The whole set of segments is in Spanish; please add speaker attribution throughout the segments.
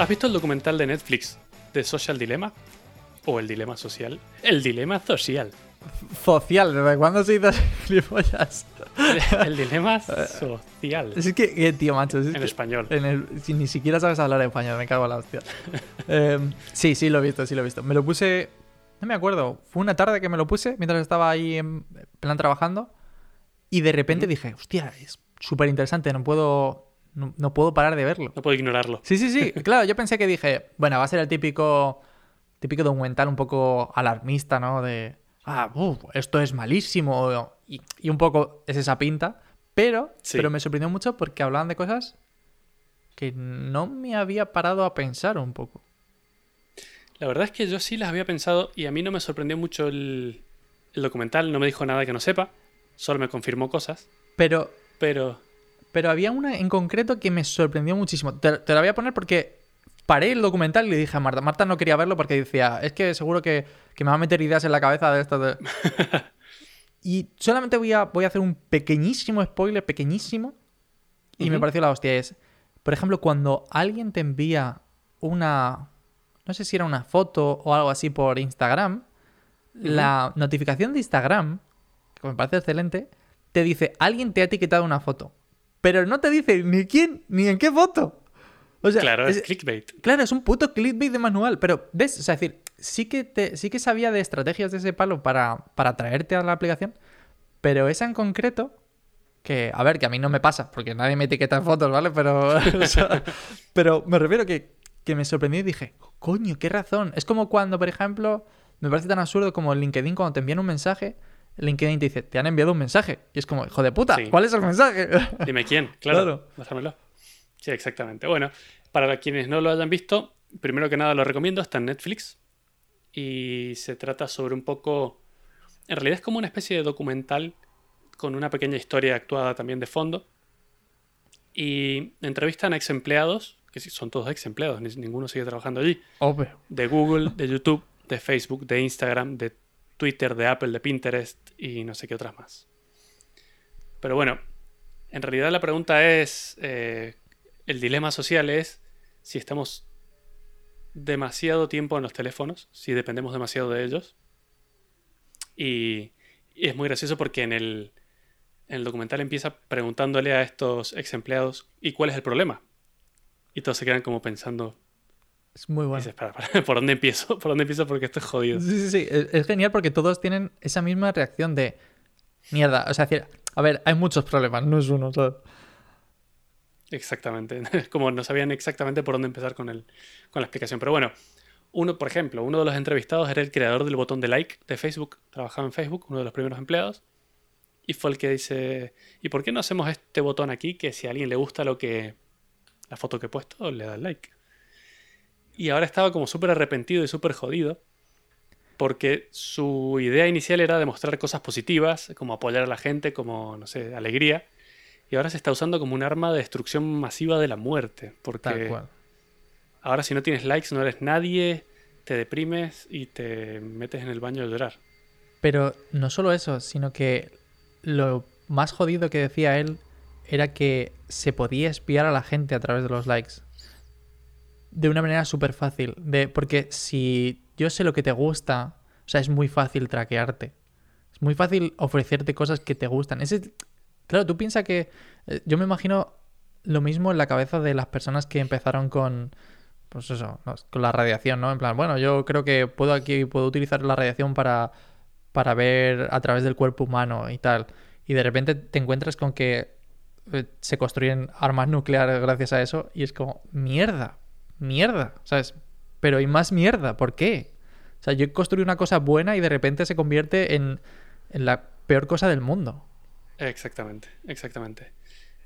Speaker 1: ¿Has visto el documental de Netflix de Social Dilemma? ¿O el dilema social? El dilema social.
Speaker 2: Social, ¿desde cuándo se dice gilipollas?
Speaker 1: El, el dilema social.
Speaker 2: Es que, que, tío, macho. es
Speaker 1: En
Speaker 2: que-
Speaker 1: español.
Speaker 2: en el- si ni siquiera sabes hablar español, me cago en la hostia. Eh, sí, sí, lo he visto, sí lo he visto. Me lo puse. No me acuerdo. Fue una tarde que me lo puse mientras estaba ahí en plan trabajando. Y de repente dije, hostia, es súper interesante, no puedo. No, no puedo parar de verlo.
Speaker 1: No puedo ignorarlo.
Speaker 2: Sí, sí, sí. Claro, yo pensé que dije, bueno, va a ser el típico. Típico documental un poco alarmista, ¿no? De. Ah, uf, esto es malísimo. Y, y un poco es esa pinta. Pero,
Speaker 1: Sí.
Speaker 2: pero me sorprendió mucho porque hablaban de cosas que no me había parado a pensar un poco.
Speaker 1: La verdad es que yo sí las había pensado y a mí no me sorprendió mucho el, el documental. No me dijo nada que no sepa. Solo me confirmó cosas.
Speaker 2: Pero,
Speaker 1: Pero
Speaker 2: pero había una en concreto que me sorprendió muchísimo. Te, te la voy a poner porque paré el documental y le dije a Marta. Marta no quería verlo porque decía, es que seguro que, que me va a meter ideas en la cabeza de esto. de-". y solamente voy a, voy a hacer un pequeñísimo spoiler, pequeñísimo. Y me pareció la hostia. Es, por ejemplo, cuando alguien te envía una... No sé si era una foto o algo así por Instagram. La notificación de Instagram, que me parece excelente, te dice, alguien te ha etiquetado una foto. Pero no te dice ni quién, ni en qué foto. O sea,
Speaker 1: claro, es,
Speaker 2: es-
Speaker 1: clickbait.
Speaker 2: Claro, es un puto clickbait de manual, pero ¿ves? O sea, es decir, sí que, te, sí que sabía de estrategias de ese palo para, para traerte a la aplicación, pero esa en concreto, que, a ver, que a mí no me pasa, porque nadie me etiqueta en fotos, ¿vale? Pero, o sea, pero me refiero que, que me sorprendió y dije, coño, qué razón. Es como cuando, por ejemplo, me parece tan absurdo como en LinkedIn, cuando te envían un mensaje, LinkedIn te dice, te han enviado un mensaje. Y es como, hijo de puta,
Speaker 1: Sí.
Speaker 2: ¿cuál es el mensaje?
Speaker 1: Dime quién, claro.
Speaker 2: Claro.
Speaker 1: Sí, exactamente. Bueno, para quienes no lo hayan visto, primero que nada lo recomiendo, está en Netflix. Y se trata sobre un poco. En realidad es como una especie de documental con una pequeña historia actuada también de fondo. Y entrevistan a ex empleados, que son todos ex empleados, ni- ninguno sigue trabajando allí,
Speaker 2: Obvio.
Speaker 1: de Google, de YouTube, de Facebook, de Instagram, de Twitter, de Apple, de Pinterest y no sé qué otras más. Pero bueno, en realidad la pregunta es, eh, el dilema social es si estamos demasiado tiempo en los teléfonos, si dependemos demasiado de ellos. Y, y es muy gracioso porque en el, en el documental empieza preguntándole a estos ex empleados, ¿y cuál es el problema? Y todos se quedan como pensando,
Speaker 2: Es muy bueno.
Speaker 1: dices, "Espera, espera, ¿por dónde empiezo? ¿Por dónde empiezo? Porque esto es jodido.
Speaker 2: Sí, sí, sí. Es, es genial porque todos tienen esa misma reacción de mierda. O sea, a ver, hay muchos problemas, no es uno. ¿sabes?
Speaker 1: Exactamente. Como no sabían exactamente por dónde empezar con, el, con la explicación. Pero bueno, uno, por ejemplo, uno de los entrevistados era el creador del botón de like de Facebook. Trabajaba en Facebook, uno de los primeros empleados. Y fue el que dice, ¿y por qué no hacemos este botón aquí que si a alguien le gusta lo que la foto que he puesto, le da like? Y ahora estaba como súper arrepentido y súper jodido. Porque su idea inicial era demostrar cosas positivas, como apoyar a la gente, como, no sé, alegría. Y ahora se está usando como un arma de destrucción masiva de la muerte.
Speaker 2: Tal
Speaker 1: Porque
Speaker 2: cual.
Speaker 1: ahora si no tienes likes no eres nadie, te deprimes y te metes en el baño a llorar.
Speaker 2: Pero no solo eso, sino que lo más jodido que decía él era que se podía espiar a la gente a través de los likes. De una manera súper fácil. De, porque si yo sé lo que te gusta, o sea, es muy fácil traquearte. Es muy fácil ofrecerte cosas que te gustan. Ese, claro, tú piensas que... eh, Yo me imagino lo mismo en la cabeza de las personas que empezaron con... Pues eso, con la radiación, ¿no? En plan, bueno, yo creo que puedo aquí, puedo utilizar la radiación para, para ver a través del cuerpo humano y tal. Y de repente te encuentras con que eh, se construyen armas nucleares gracias a eso y es como, mierda, mierda, ¿sabes? Pero hay más mierda, ¿por qué? O sea, yo construí una cosa buena y de repente se convierte en, en la peor cosa del mundo.
Speaker 1: Exactamente, exactamente.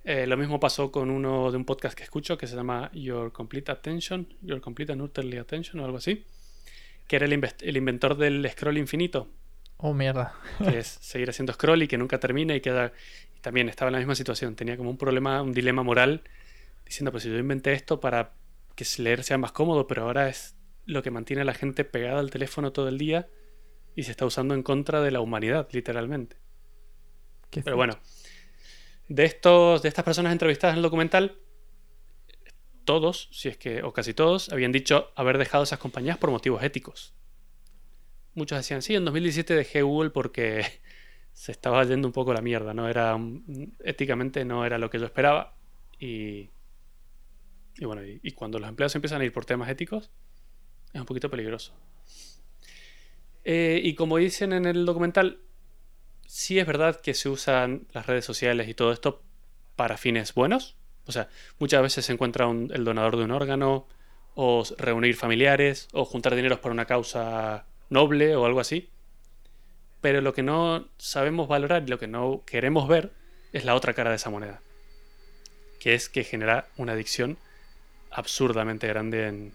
Speaker 1: Eh, lo mismo pasó con uno de un podcast que escucho que se llama Your Complete Attention, Your Complete and Utterly Attention o algo así, que era el, el inventor del scroll infinito,
Speaker 2: Oh, mierda.
Speaker 1: que es seguir haciendo scroll y que nunca termina y queda... Y también estaba en la misma situación, tenía como un problema, un dilema moral, diciendo, pues si yo inventé esto para que leer sea más cómodo, pero ahora es lo que mantiene a la gente pegada al teléfono todo el día y se está usando en contra de la humanidad, literalmente.
Speaker 2: Qué
Speaker 1: Pero bueno, de, estos, de estas personas entrevistadas en el documental, todos, si es que, o casi todos, habían dicho haber dejado esas compañías por motivos éticos. Muchos decían, sí, en 2017 dejé Google porque se estaba yendo un poco la mierda, no era éticamente no era lo que yo esperaba y, y bueno, y, cuando los empleados empiezan a ir por temas éticos es un poquito peligroso. Eh, y como dicen en el documental, sí es verdad que se usan las redes sociales y todo esto para fines buenos. O sea, muchas veces se encuentra el donador de un órgano, o reunir familiares, o juntar dineros para una causa noble o algo así. Pero lo que no sabemos valorar y lo que no queremos ver es la otra cara de esa moneda. Que es que genera una adicción absurdamente grande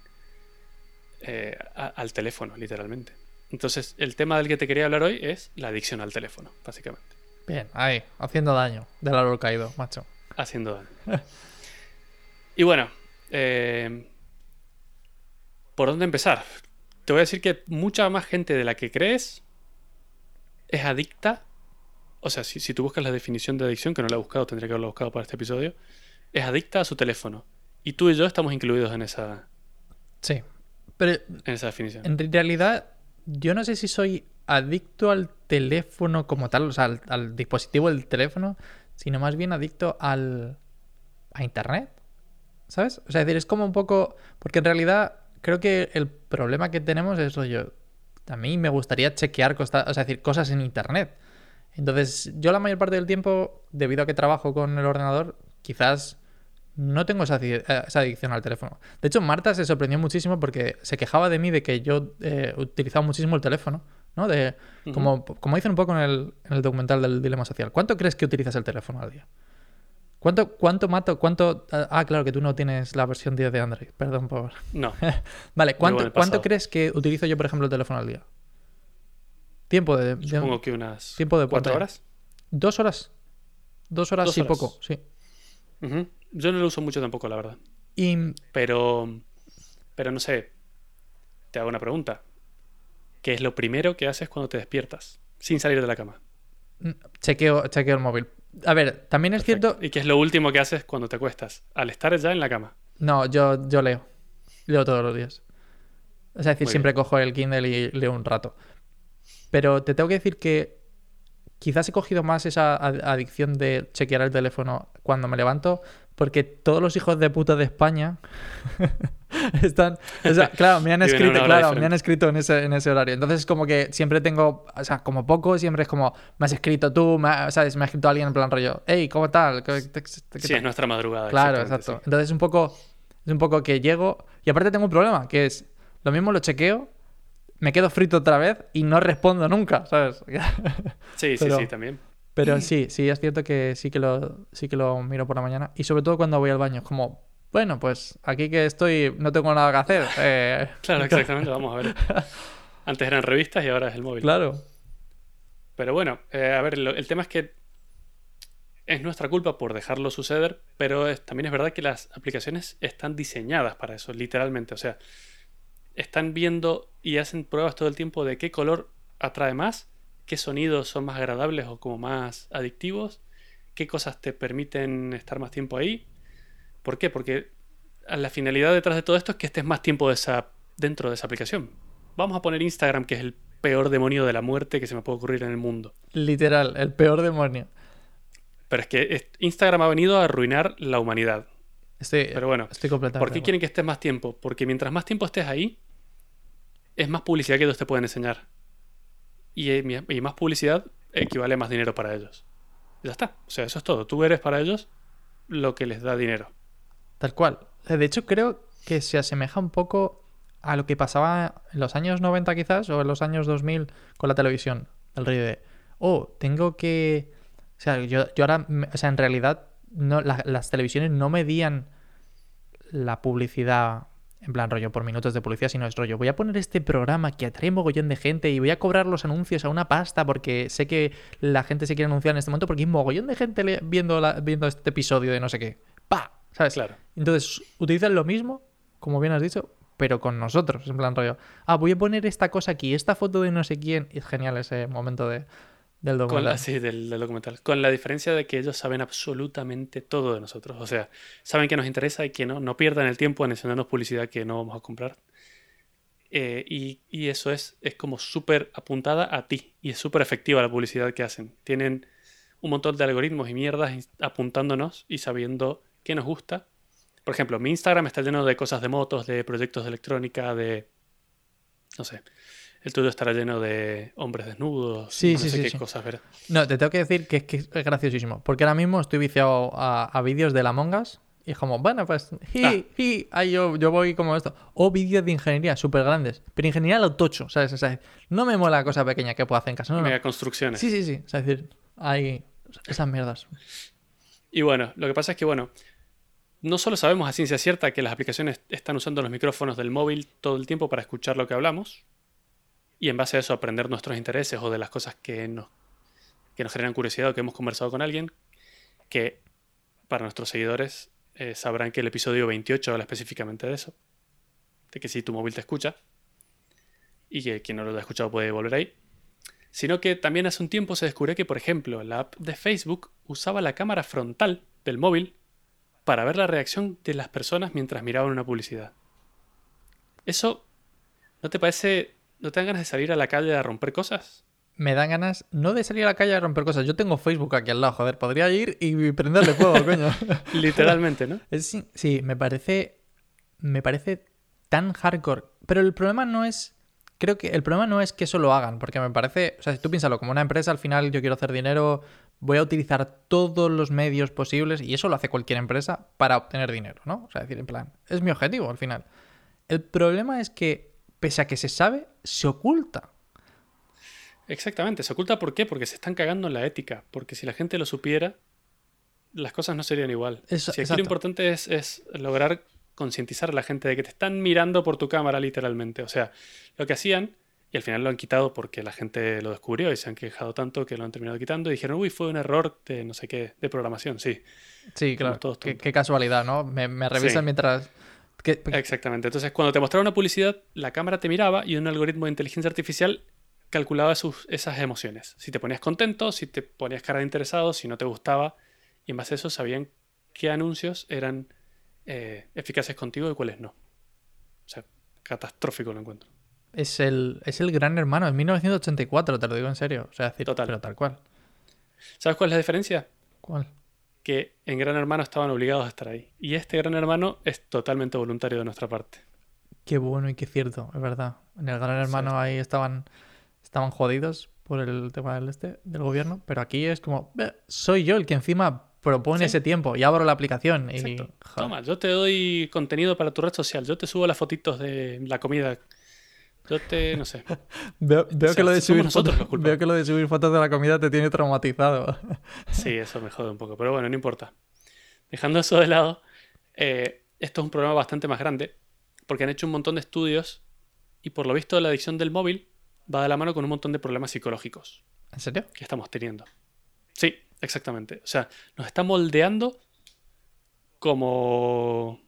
Speaker 1: eh, al teléfono, literalmente. Entonces, el tema del que te quería hablar hoy es la adicción al teléfono, básicamente.
Speaker 2: Bien, ahí, haciendo daño del árbol caído, macho.
Speaker 1: Haciendo daño. y bueno, eh, ¿por dónde empezar? Te voy a decir que mucha más gente de la que crees es adicta. O sea, si, si tú buscas la definición de adicción, que no la he buscado, tendría que haberla buscado para este episodio, es adicta a su teléfono. Y tú y yo estamos incluidos en esa.
Speaker 2: Sí. Pero
Speaker 1: en esa definición.
Speaker 2: En realidad, yo no sé si soy adicto al teléfono como tal, o sea, al, dispositivo del teléfono, sino más bien adicto al a internet. ¿Sabes? O sea, es decir, es como un poco. Porque en realidad creo que el problema que tenemos es lo yo. A mí me gustaría chequear cosas, o sea, decir, cosas en internet. Entonces, yo la mayor parte del tiempo, debido a que trabajo con el ordenador, quizás no tengo esa, adicción al teléfono. De hecho, Marta se sorprendió muchísimo porque se quejaba de mí de que yo eh, utilizaba muchísimo el teléfono, ¿no? De, como, como dicen un poco en el, en el, documental del dilema social. ¿Cuánto crees que utilizas el teléfono al día? ¿Cuánto, cuánto mato? ¿Cuánto? Ah, claro que tú no tienes la versión 10 de Android. Perdón por.
Speaker 1: No.
Speaker 2: vale, ¿cuánto, ¿cuánto crees que utilizo yo, por ejemplo, el teléfono al día? Tiempo de.
Speaker 1: Supongo que unas.
Speaker 2: ¿Tiempo de
Speaker 1: cuatro horas?
Speaker 2: Dos horas. Dos horas y poco, sí.
Speaker 1: Yo no lo uso mucho tampoco, la verdad. Pero, pero no sé, te hago una pregunta. ¿Qué es lo primero que haces cuando te despiertas sin salir de la cama?
Speaker 2: Mm, chequeo, chequeo el móvil. A ver, también es cierto...
Speaker 1: ¿Y qué es lo último que haces cuando te acuestas? Al estar ya en la cama.
Speaker 2: No, yo, yo leo. Leo todos los días. Es decir, siempre cojo el Kindle y leo un rato. Pero te tengo que decir que quizás he cogido más esa adicción de chequear el teléfono cuando me levanto porque todos los hijos de puta de España están. claro, me han escrito, claro, me han escrito en ese, en ese horario. Entonces, como que siempre tengo, o sea, como poco, siempre es como, me has escrito tú, me, ¿sabes? Me ha escrito alguien en plan rollo, hey, ¿cómo tal?
Speaker 1: sí, es nuestra madrugada.
Speaker 2: Claro, exacto. Entonces, es un poco, es un poco que llego. Y aparte, tengo un problema, que es, lo mismo lo chequeo, me quedo frito otra vez y no respondo nunca, ¿sabes?
Speaker 1: sí, sí, sí, también.
Speaker 2: Pero sí, sí, es cierto que sí que lo, sí que lo miro por la mañana. Y sobre todo cuando voy al baño. Es como, bueno, pues aquí que estoy, no tengo nada que hacer. Eh.
Speaker 1: Claro, exactamente, vamos a ver. Antes eran revistas y ahora es el móvil.
Speaker 2: Claro.
Speaker 1: Pero bueno, eh, a ver, el tema es que es nuestra culpa por dejarlo suceder, pero también es verdad que las aplicaciones están diseñadas para eso, literalmente. O sea, están viendo y hacen pruebas todo el tiempo de qué color atrae más qué sonidos son más agradables o como más adictivos, qué cosas te permiten estar más tiempo ahí. ¿Por qué? Porque la finalidad detrás de todo esto es que estés más tiempo dentro de esa aplicación. Vamos a poner Instagram, que es el peor demonio de la muerte que se me puede ocurrir en el mundo.
Speaker 2: Literal, el peor demonio.
Speaker 1: Pero es que Instagram ha venido a arruinar la humanidad.
Speaker 2: Estoy,
Speaker 1: Pero bueno,
Speaker 2: estoy completamente
Speaker 1: ¿por qué quieren que estés más tiempo? Porque mientras más tiempo estés ahí, es más publicidad que ellos te pueden enseñar. Eh, y, más publicidad equivale a más dinero para ellos. Ya está. O sea, eso es todo. Tú eres para ellos lo que les da dinero.
Speaker 2: Tal cual. De hecho, creo que se asemeja un poco a lo que pasaba en los años 90 quizás o en los años 2000 con la televisión. El rey de, oh, tengo que... O sea, yo, ahora, o sea, en realidad no, las televisiones no medían la publicidad en plan rollo por minutos de publicidad, sino es rollo, voy a poner este programa que atrae mogollón de gente y voy a cobrar los anuncios a una pasta porque sé que la gente se quiere anunciar en este momento porque hay mogollón de gente viendo, viendo este episodio de no sé qué. ¡Pa! ¿Sabes?
Speaker 1: Claro.
Speaker 2: Entonces, utilizan lo mismo, como bien has dicho, pero con nosotros, en plan rollo, ah, voy a poner esta cosa aquí, esta foto de no sé quién, y es genial ese momento de, Del
Speaker 1: Con
Speaker 2: documental.
Speaker 1: la, sí, del, del documental. Con la diferencia de que ellos saben absolutamente todo de nosotros. O sea, saben que nos interesa y que no, no pierdan el tiempo en enseñarnos publicidad que no vamos a comprar. Eh, y, y eso es, es como súper apuntada a ti. Y es súper efectiva la publicidad que hacen. Tienen un montón de algoritmos y mierdas apuntándonos y sabiendo qué nos gusta. Por ejemplo, mi Instagram está lleno de cosas de motos, de proyectos de electrónica, de... No sé. El tuyo estará lleno de hombres desnudos.
Speaker 2: Sí,
Speaker 1: no
Speaker 2: sí,
Speaker 1: sé
Speaker 2: sí,
Speaker 1: qué
Speaker 2: sí.
Speaker 1: cosas verás.
Speaker 2: No, te tengo que decir que es, que es graciosísimo. Porque ahora mismo estoy viciado a, a vídeos de la Mongas. Y es como, bueno, pues, ji,
Speaker 1: Ah.
Speaker 2: ji, ay, yo, yo voy como esto. O vídeos de ingeniería súper grandes. Pero ingeniería lo tocho, ¿sabes? O sea, no me mola la cosa pequeña que puedo hacer en casa. No, no.
Speaker 1: Mega construcciones.
Speaker 2: Sí, sí, sí. O sea, es decir, hay esas mierdas.
Speaker 1: Y bueno, lo que pasa es que, bueno, no solo sabemos a ciencia cierta que las aplicaciones están usando los micrófonos del móvil todo el tiempo para escuchar lo que hablamos y en base a eso aprender nuestros intereses o de las cosas que nos, que nos generan curiosidad o que hemos conversado con alguien, que para nuestros seguidores eh, sabrán que el episodio 28 habla específicamente de eso, de que si tu móvil te escucha y que quien no lo haya escuchado puede volver ahí. Sino que también hace un tiempo se descubrió que, por ejemplo, la app de Facebook usaba la cámara frontal del móvil para ver la reacción de las personas mientras miraban una publicidad. ¿Eso no te parece... ¿No te dan ganas de salir a la calle a romper cosas?
Speaker 2: Me dan ganas no de salir a la calle a romper cosas. Yo tengo Facebook aquí al lado, joder. Podría ir y prenderle fuego, coño.
Speaker 1: Literalmente, ¿no?
Speaker 2: Es- sí, sí, me parece. Me parece tan hardcore. Pero el problema no es. Creo que el problema no es que eso lo hagan, porque me parece. O sea, si tú piénsalo, como una empresa, al final yo quiero hacer dinero, voy a utilizar todos los medios posibles, y eso lo hace cualquier empresa para obtener dinero, ¿no? O sea, decir, en plan, es mi objetivo al final. El problema es que, pese a que se sabe, se oculta.
Speaker 1: Exactamente. ¿Se oculta por qué? Porque se están cagando en la ética. Porque si la gente lo supiera, las cosas no serían igual.
Speaker 2: Eso-
Speaker 1: si aquí lo importante es, es lograr concientizar a la gente de que te están mirando por tu cámara, literalmente. O sea, lo que hacían, y al final lo han quitado porque la gente lo descubrió y se han quejado tanto que lo han terminado quitando y dijeron, uy, fue un error de no sé qué, de programación, sí.
Speaker 2: Sí, claro.
Speaker 1: todos
Speaker 2: Qué, casualidad, ¿no? Me, me revisan
Speaker 1: Sí.
Speaker 2: mientras. Que-
Speaker 1: Exactamente. Entonces, cuando te mostraba una publicidad, la cámara te miraba y un algoritmo de inteligencia artificial calculaba sus, esas emociones. Si te ponías contento, si te ponías cara de interesado, si no te gustaba. Y en base a eso sabían qué anuncios eran eh, eficaces contigo y cuáles no. O sea, catastrófico lo encuentro.
Speaker 2: Es el, es el gran hermano, es 1984, te lo digo en serio. O sea, decir,
Speaker 1: Total.
Speaker 2: pero tal cual.
Speaker 1: ¿Sabes cuál es la diferencia?
Speaker 2: ¿Cuál?
Speaker 1: Que en Gran Hermano estaban obligados a estar ahí. Y este Gran Hermano es totalmente voluntario de nuestra parte.
Speaker 2: Qué bueno y qué cierto, es verdad. En el gran hermano ahí estaban, estaban jodidos por el tema del este, del gobierno, pero aquí es como, "Ve, soy yo el que encima propone
Speaker 1: Sí.
Speaker 2: ese tiempo y abro la aplicación y.
Speaker 1: Toma, yo te doy contenido para tu red social. Yo te subo las fotitos de la comida. Yo te, no sé.
Speaker 2: Veo, veo
Speaker 1: O sea,
Speaker 2: que lo de
Speaker 1: somos
Speaker 2: subir
Speaker 1: nosotros
Speaker 2: fotos,
Speaker 1: los culpables.
Speaker 2: veo que lo de subir fotos de la comida te tiene traumatizado.
Speaker 1: Sí, eso me jode un poco, pero bueno, no importa. Dejando eso de lado, eh, esto es un problema bastante más grande, porque han hecho un montón de estudios y por lo visto la adicción del móvil va de la mano con un montón de problemas psicológicos
Speaker 2: ¿En serio?
Speaker 1: que estamos teniendo. Sí, exactamente. O sea, nos está moldeando como,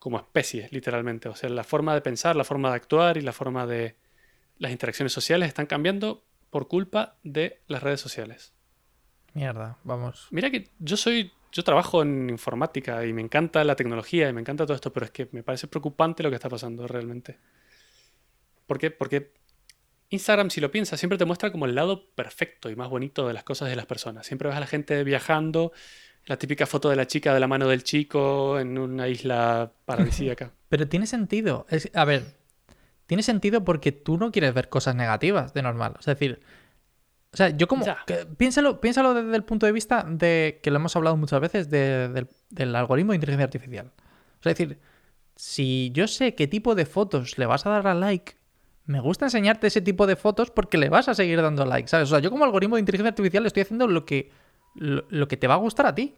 Speaker 1: como especie, literalmente. O sea, la forma de pensar, la forma de actuar y la forma de... Las interacciones sociales están cambiando por culpa de las redes sociales.
Speaker 2: Mierda, vamos.
Speaker 1: Mira que yo soy, yo trabajo en informática y me encanta la tecnología y me encanta todo esto, pero es que me parece preocupante lo que está pasando realmente. ¿Por qué? Porque Instagram, si lo piensas, siempre te muestra como el lado perfecto y más bonito de las cosas de las personas. Siempre ves a la gente viajando, la típica foto de la chica de la mano del chico en una isla paradisíaca.
Speaker 2: Pero tiene sentido. Es- a ver, tiene sentido porque tú no quieres ver cosas negativas de normal. Es decir, o sea, yo como... Que- piénsalo, piénsalo desde el punto de vista de que lo hemos hablado muchas veces de- del, del algoritmo de inteligencia artificial. O sea, es decir, si yo sé qué tipo de fotos le vas a dar a like, me gusta enseñarte ese tipo de fotos porque le vas a seguir dando like, ¿sabes? O sea, yo como algoritmo de inteligencia artificial estoy haciendo lo que, lo, lo que te va a gustar a ti.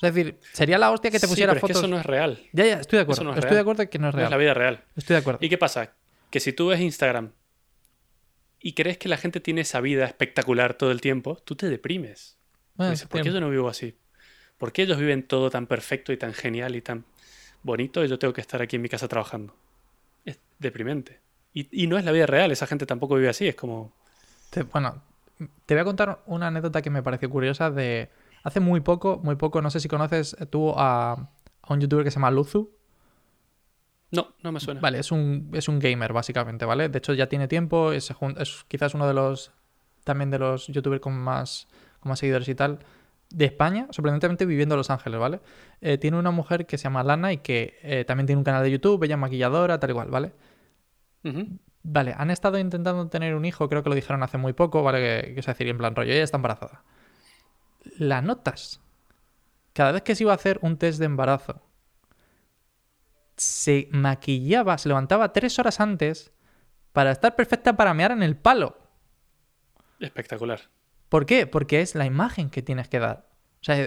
Speaker 2: Es decir, sería la hostia que te
Speaker 1: Sí,
Speaker 2: pusiera
Speaker 1: pero es que
Speaker 2: fotos...
Speaker 1: eso no es real.
Speaker 2: Ya, ya, estoy de acuerdo.
Speaker 1: no es
Speaker 2: estoy
Speaker 1: real.
Speaker 2: de acuerdo que no es
Speaker 1: No es
Speaker 2: real.
Speaker 1: la vida real.
Speaker 2: Estoy de acuerdo.
Speaker 1: ¿Y qué pasa? Que si tú ves Instagram y crees que la gente tiene esa vida espectacular todo el tiempo, tú te deprimes.
Speaker 2: Ah,
Speaker 1: Dices, ¿Por qué yo no vivo así? ¿Por qué ellos viven todo tan perfecto y tan genial y tan bonito y yo tengo que estar aquí en mi casa trabajando? Es deprimente. Y, y no es la vida real, esa gente tampoco vive así, es como...
Speaker 2: te- bueno, Te voy a contar una anécdota que me pareció curiosa de... Hace muy poco, muy poco, no sé si conoces tú a, a un youtuber que se llama Luzu.
Speaker 1: No, no me suena.
Speaker 2: Vale, es un, es un gamer, básicamente, ¿vale? De hecho, ya tiene tiempo, es, es quizás uno de los. También de los youtubers con más, con más seguidores y tal. De España, sorprendentemente viviendo en Los Ángeles, ¿vale? Eh, tiene una mujer que se llama Lana y que eh, también tiene un canal de YouTube, ella es maquilladora, tal igual, ¿vale? Vale, han estado intentando tener un hijo, creo que lo dijeron hace muy poco, ¿vale? Que, que es decir, en plan rollo, ella está embarazada. Las notas. Cada vez que se iba a hacer un test de embarazo, se maquillaba, se levantaba tres horas antes para estar perfecta para mear en el palo.
Speaker 1: Espectacular.
Speaker 2: ¿Por qué? Porque es la imagen que tienes que dar. O sea,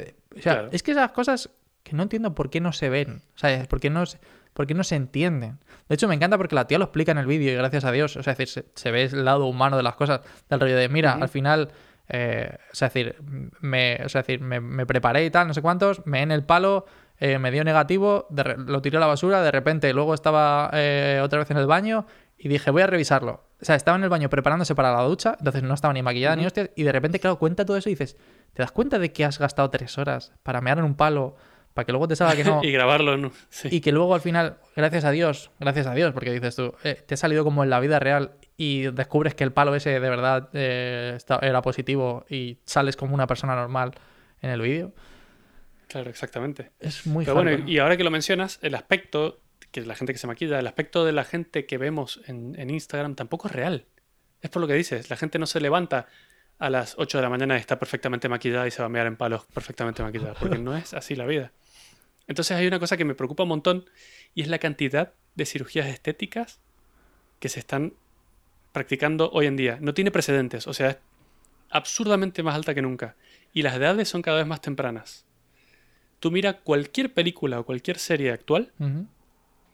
Speaker 2: es que esas cosas que no entiendo por qué no se ven. O sea, por qué no, por no se entienden. De hecho, me encanta porque la tía lo explica en el vídeo y gracias a Dios. O sea, es decir, se, ve el lado humano de las cosas. Del rollo de, mira, al final. Eh, o sea, es decir, me, o sea, decir me, me, preparé y tal, no sé cuántos, me en el palo, eh, me dio negativo, lo tiré a la basura, de repente luego estaba eh, otra vez en el baño y dije, voy a revisarlo. O sea, estaba en el baño preparándose para la ducha, entonces no estaba ni maquillada ni hostia, y de repente, claro, cuenta todo eso y dices, ¿te das cuenta de que has gastado tres horas para mear en un palo? Para que luego te salga que no.
Speaker 1: y grabarlo, ¿no?
Speaker 2: Y que luego al final, gracias a Dios, gracias a Dios, porque dices tú, eh, te ha salido como en la vida real y descubres que el palo ese de verdad era positivo y sales como una persona normal en el vídeo.
Speaker 1: Claro, exactamente.
Speaker 2: Es muy
Speaker 1: Pero bueno, y ahora que lo mencionas, el aspecto, que la gente que se maquilla, el aspecto de la gente que vemos en, Instagram tampoco es real. Es por lo que dices, la gente no se levanta a las 8 de la mañana y está perfectamente maquillada y se va a mirar en palos perfectamente maquillada, porque no es así la vida. Entonces hay una cosa que me preocupa un montón y es la cantidad de cirugías estéticas que se están practicando hoy en día. No tiene precedentes, o sea, es absurdamente más alta que nunca. Y las edades son cada vez más tempranas. Tú mira cualquier película o cualquier serie actual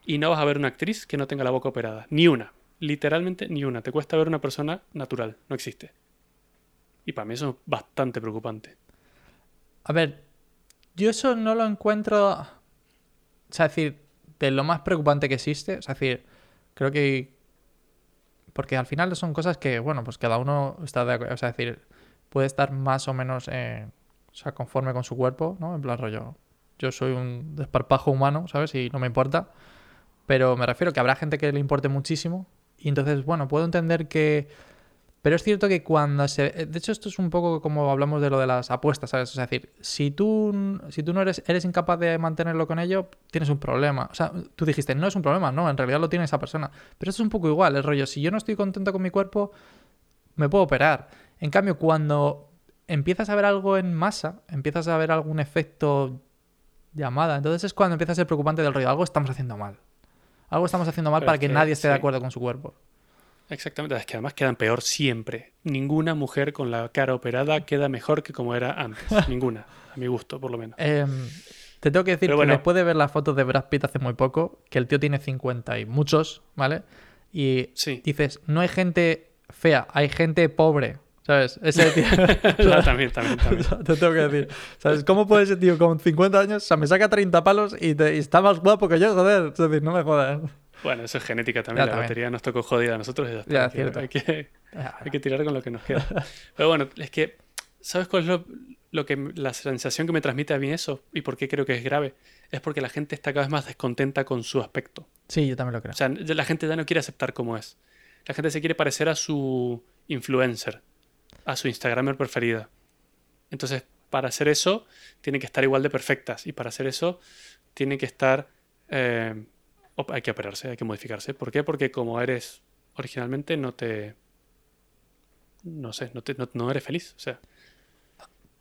Speaker 1: y no vas a ver una actriz que no tenga la boca operada. Ni una. Literalmente ni una. Te cuesta ver una persona natural. No existe. Y para mí eso es bastante preocupante.
Speaker 2: A ver, yo eso no lo encuentro. O sea, es decir, de lo más preocupante que existe. O sea, es decir, creo que. Porque al final son cosas que, bueno, pues cada uno está de acuerdo. O sea, es decir, puede estar más o menos. Eh, o sea, conforme con su cuerpo, ¿no? En plan rollo, yo soy un desparpajo humano, ¿sabes? Y no me importa. Pero me refiero que habrá gente que le importe muchísimo. Y entonces, bueno, puedo entender que... Pero es cierto que cuando se... De hecho, esto es un poco como hablamos de lo de las apuestas, ¿sabes? Es decir, si tú, si tú no eres, eres incapaz de mantenerlo con ello, tienes un problema. O sea, tú dijiste, no es un problema, no, en realidad lo tiene esa persona. Pero esto es un poco igual, el rollo, si yo no estoy contento con mi cuerpo, me puedo operar. En cambio, cuando empiezas a ver algo en masa, empiezas a ver algún efecto llamada. Entonces es cuando empieza a ser preocupante del rollo. Algo estamos haciendo mal. Algo estamos haciendo mal para que, nadie esté de acuerdo con su cuerpo.
Speaker 1: Exactamente, es que además quedan peor siempre. Ninguna mujer con la cara operada queda mejor que como era antes. Ninguna, a mi gusto, por lo menos.
Speaker 2: Em, te tengo que decir que después de ver las fotos de Brad Pitt hace muy poco, que el tío tiene 50 y muchos, ¿vale? Y dices, no hay gente fea, hay gente pobre. ¿Sabes? Ese tío.
Speaker 1: también, también, también.
Speaker 2: Te tengo que decir. ¿Sabes? ¿Cómo puede ese tío con 50 años, o sea, me saca 30 palos y, está más guapo que yo, joder? Es decir, no me jodas.
Speaker 1: Bueno, eso es genética también. la batería nos tocó jodida a nosotros y ya está. Hay, que, hay que tirar con lo que nos queda. Pero bueno, es que, ¿sabes cuál es lo, que, la sensación que me transmite a mí eso? ¿Y por qué creo que es grave? Es porque la gente está cada vez más descontenta con su aspecto.
Speaker 2: Sí, yo también lo creo.
Speaker 1: O sea, la gente ya no quiere aceptar cómo es. La gente se quiere parecer a su influencer a su Instagramer preferida. Entonces, para hacer eso, tiene que estar igual de perfectas. Y para hacer eso, tiene que estar... Eh, hay que operarse, hay que modificarse. ¿Por qué? Porque como eres originalmente, no te... No sé, no, te, no, eres feliz. O sea,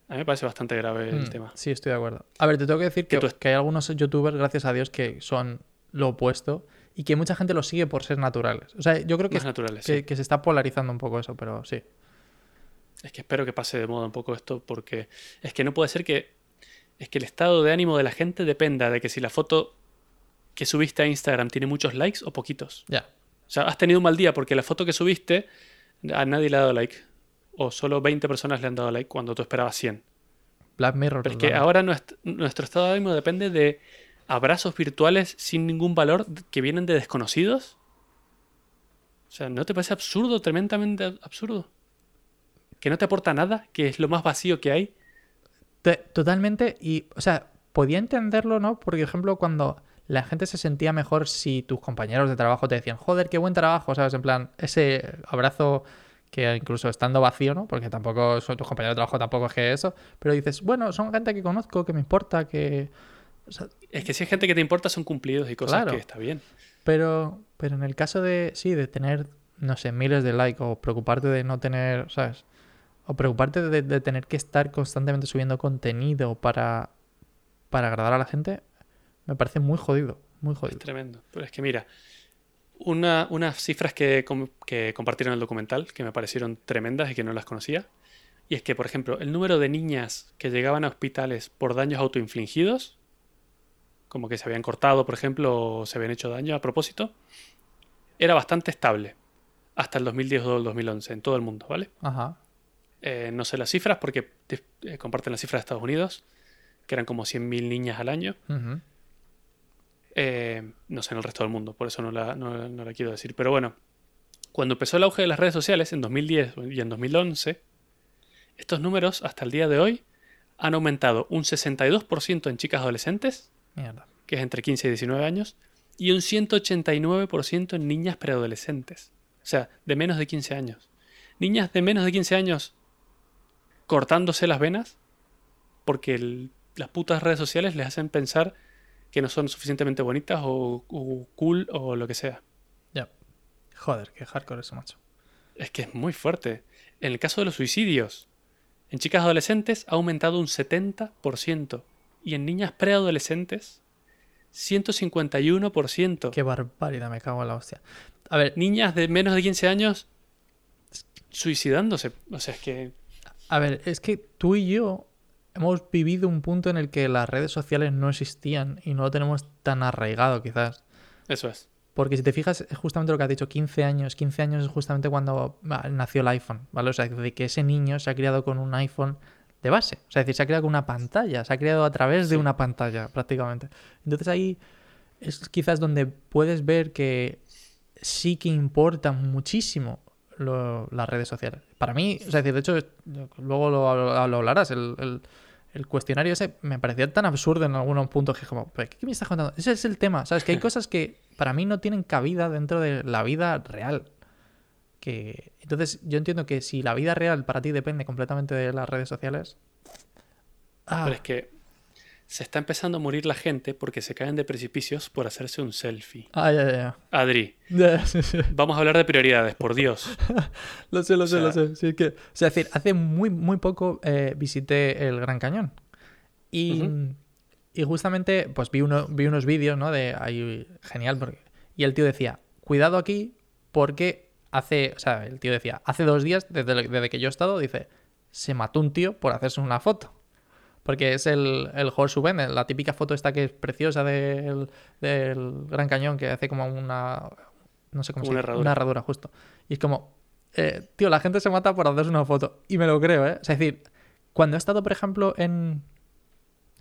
Speaker 1: a mí me parece bastante grave el mm, tema.
Speaker 2: Sí, estoy de acuerdo. A ver, te tengo que decir que, que hay algunos youtubers, gracias a Dios, que son lo opuesto y que mucha gente los sigue por ser naturales. O sea, yo creo que,
Speaker 1: naturales,
Speaker 2: que se está polarizando un poco eso, pero sí.
Speaker 1: Es que espero que pase de moda un poco esto porque es que no puede ser que es que el estado de ánimo de la gente dependa de que si la foto que subiste a Instagram tiene muchos likes o poquitos.
Speaker 2: Ya.
Speaker 1: O sea, has tenido un mal día porque la foto que subiste a nadie le ha dado like o solo 20 personas le han dado like cuando tú esperabas 100.
Speaker 2: Black Mirror.
Speaker 1: Pero es que ahora nuestro, nuestro estado de ánimo depende de abrazos virtuales sin ningún valor que vienen de desconocidos. O sea, ¿no te parece absurdo, tremendamente absurdo? que no te aporta nada, que es lo más vacío que hay.
Speaker 2: Te- Totalmente, y, o sea, podía entenderlo, ¿no? Por ejemplo, cuando la gente se sentía mejor si tus compañeros de trabajo te decían, joder, qué buen trabajo, ¿sabes? En plan, ese abrazo que incluso estando vacío, ¿no? Porque tampoco son tus compañeros de trabajo, tampoco es que eso, pero dices, bueno, son gente que conozco, que me importa, que... o sea,
Speaker 1: Es que si hay gente que te importa son cumplidos y cosas
Speaker 2: Claro.
Speaker 1: que está bien.
Speaker 2: pero, pero en el caso de, sí, de tener, no sé, miles de likes o preocuparte de no tener, ¿sabes? O preocuparte de, de tener que estar constantemente subiendo contenido para, para agradar a la gente, me parece muy jodido, muy
Speaker 1: Es
Speaker 2: jodido.
Speaker 1: tremendo. Pero es que mira, una- unas cifras que, com- que compartieron en el documental que me parecieron tremendas y que no las conocía. Y es que, por ejemplo, el número de niñas que llegaban a hospitales por daños autoinfligidos, como que se habían cortado, por ejemplo, o se habían hecho daño a propósito, era bastante estable hasta el 2010 o el 2011 en todo el mundo, ¿vale?
Speaker 2: Ajá.
Speaker 1: Eh, no sé las cifras porque te- eh, comparten las cifras de Estados Unidos, que eran como 100.000 niñas al año.
Speaker 2: ujú.
Speaker 1: Eh, no sé en el resto del mundo, por eso no la, no- no la quiero decir. Pero bueno, cuando empezó el auge de las redes sociales en 2010 y en 2011, estos números hasta el día de hoy han aumentado un 62% en chicas adolescentes,
Speaker 2: Mierda.
Speaker 1: que es entre 15 y 19 años, y un 189% en niñas preadolescentes, o sea, de menos de 15 años. Niñas de menos de 15 años cortándose las venas porque el- las putas redes sociales les hacen pensar que no son suficientemente bonitas o, o cool o lo que sea.
Speaker 2: Ya. Joder, qué hardcore eso, macho.
Speaker 1: Es que es muy fuerte. En el caso de los suicidios, en chicas adolescentes ha aumentado un 70% y en niñas preadolescentes 151%.
Speaker 2: Qué barbaridad, me cago en la hostia. A ver,
Speaker 1: Niñas de menos de 15 años suicidándose. O sea, es que
Speaker 2: a ver, es que tú y yo hemos vivido un punto en el que las redes sociales no existían y no lo tenemos tan arraigado, quizás.
Speaker 1: eso es.
Speaker 2: Porque si te fijas, es justamente lo que has dicho, 15 años. 15 años es justamente cuando nació el iPhone, ¿vale? O sea, de que ese niño se ha criado con un iPhone de base. O sea, es decir, se ha criado con una pantalla, se ha criado a través de una pantalla, prácticamente. Entonces ahí es quizás donde puedes ver que sí que importan muchísimo lo- las redes sociales. Para mí, o sea, es decir, de hecho, luego lo, lo- lo hablarás, el, el- el cuestionario ese me parecía tan absurdo en algunos puntos que como, ¿pero ¿qué me estás contando? Ese es el tema, ¿sabes? Que hay cosas que para mí no tienen cabida dentro de la vida real. Que... Entonces, yo entiendo que si la vida real para ti depende completamente de las redes sociales... Ah,
Speaker 1: Pero es que se está empezando a morir la gente porque se caen de precipicios por hacerse un selfie.
Speaker 2: ah, ya, ya,
Speaker 1: Adri,
Speaker 2: ya. Ya, sí, sí.
Speaker 1: vamos a hablar de prioridades, por Dios.
Speaker 2: Lo sé, lo
Speaker 1: O
Speaker 2: sé, lo sé. Sí, es que, o sea, es decir, hace muy, muy poco eh, visité el Gran Cañón. Y, y justamente, pues vi, uno, vi unos vídeos, ¿no? De ahí, genial. Porque, y el tío decía, cuidado aquí, porque hace, o sea, el tío decía, hace dos días, desde, desde que yo he estado, dice, se mató un tío por hacerse una foto. Porque es el, el Horseshoe Bend, la típica foto esta que es preciosa del, del Gran Cañón, que hace como una... No sé cómo
Speaker 1: Como
Speaker 2: se
Speaker 1: una
Speaker 2: dice,
Speaker 1: herradura.
Speaker 2: Una herradura, justo. Y es como, eh, tío, la gente se mata por hacerse una foto. Y me lo creo, ¿eh? O sea, es decir, cuando he estado, por ejemplo, en...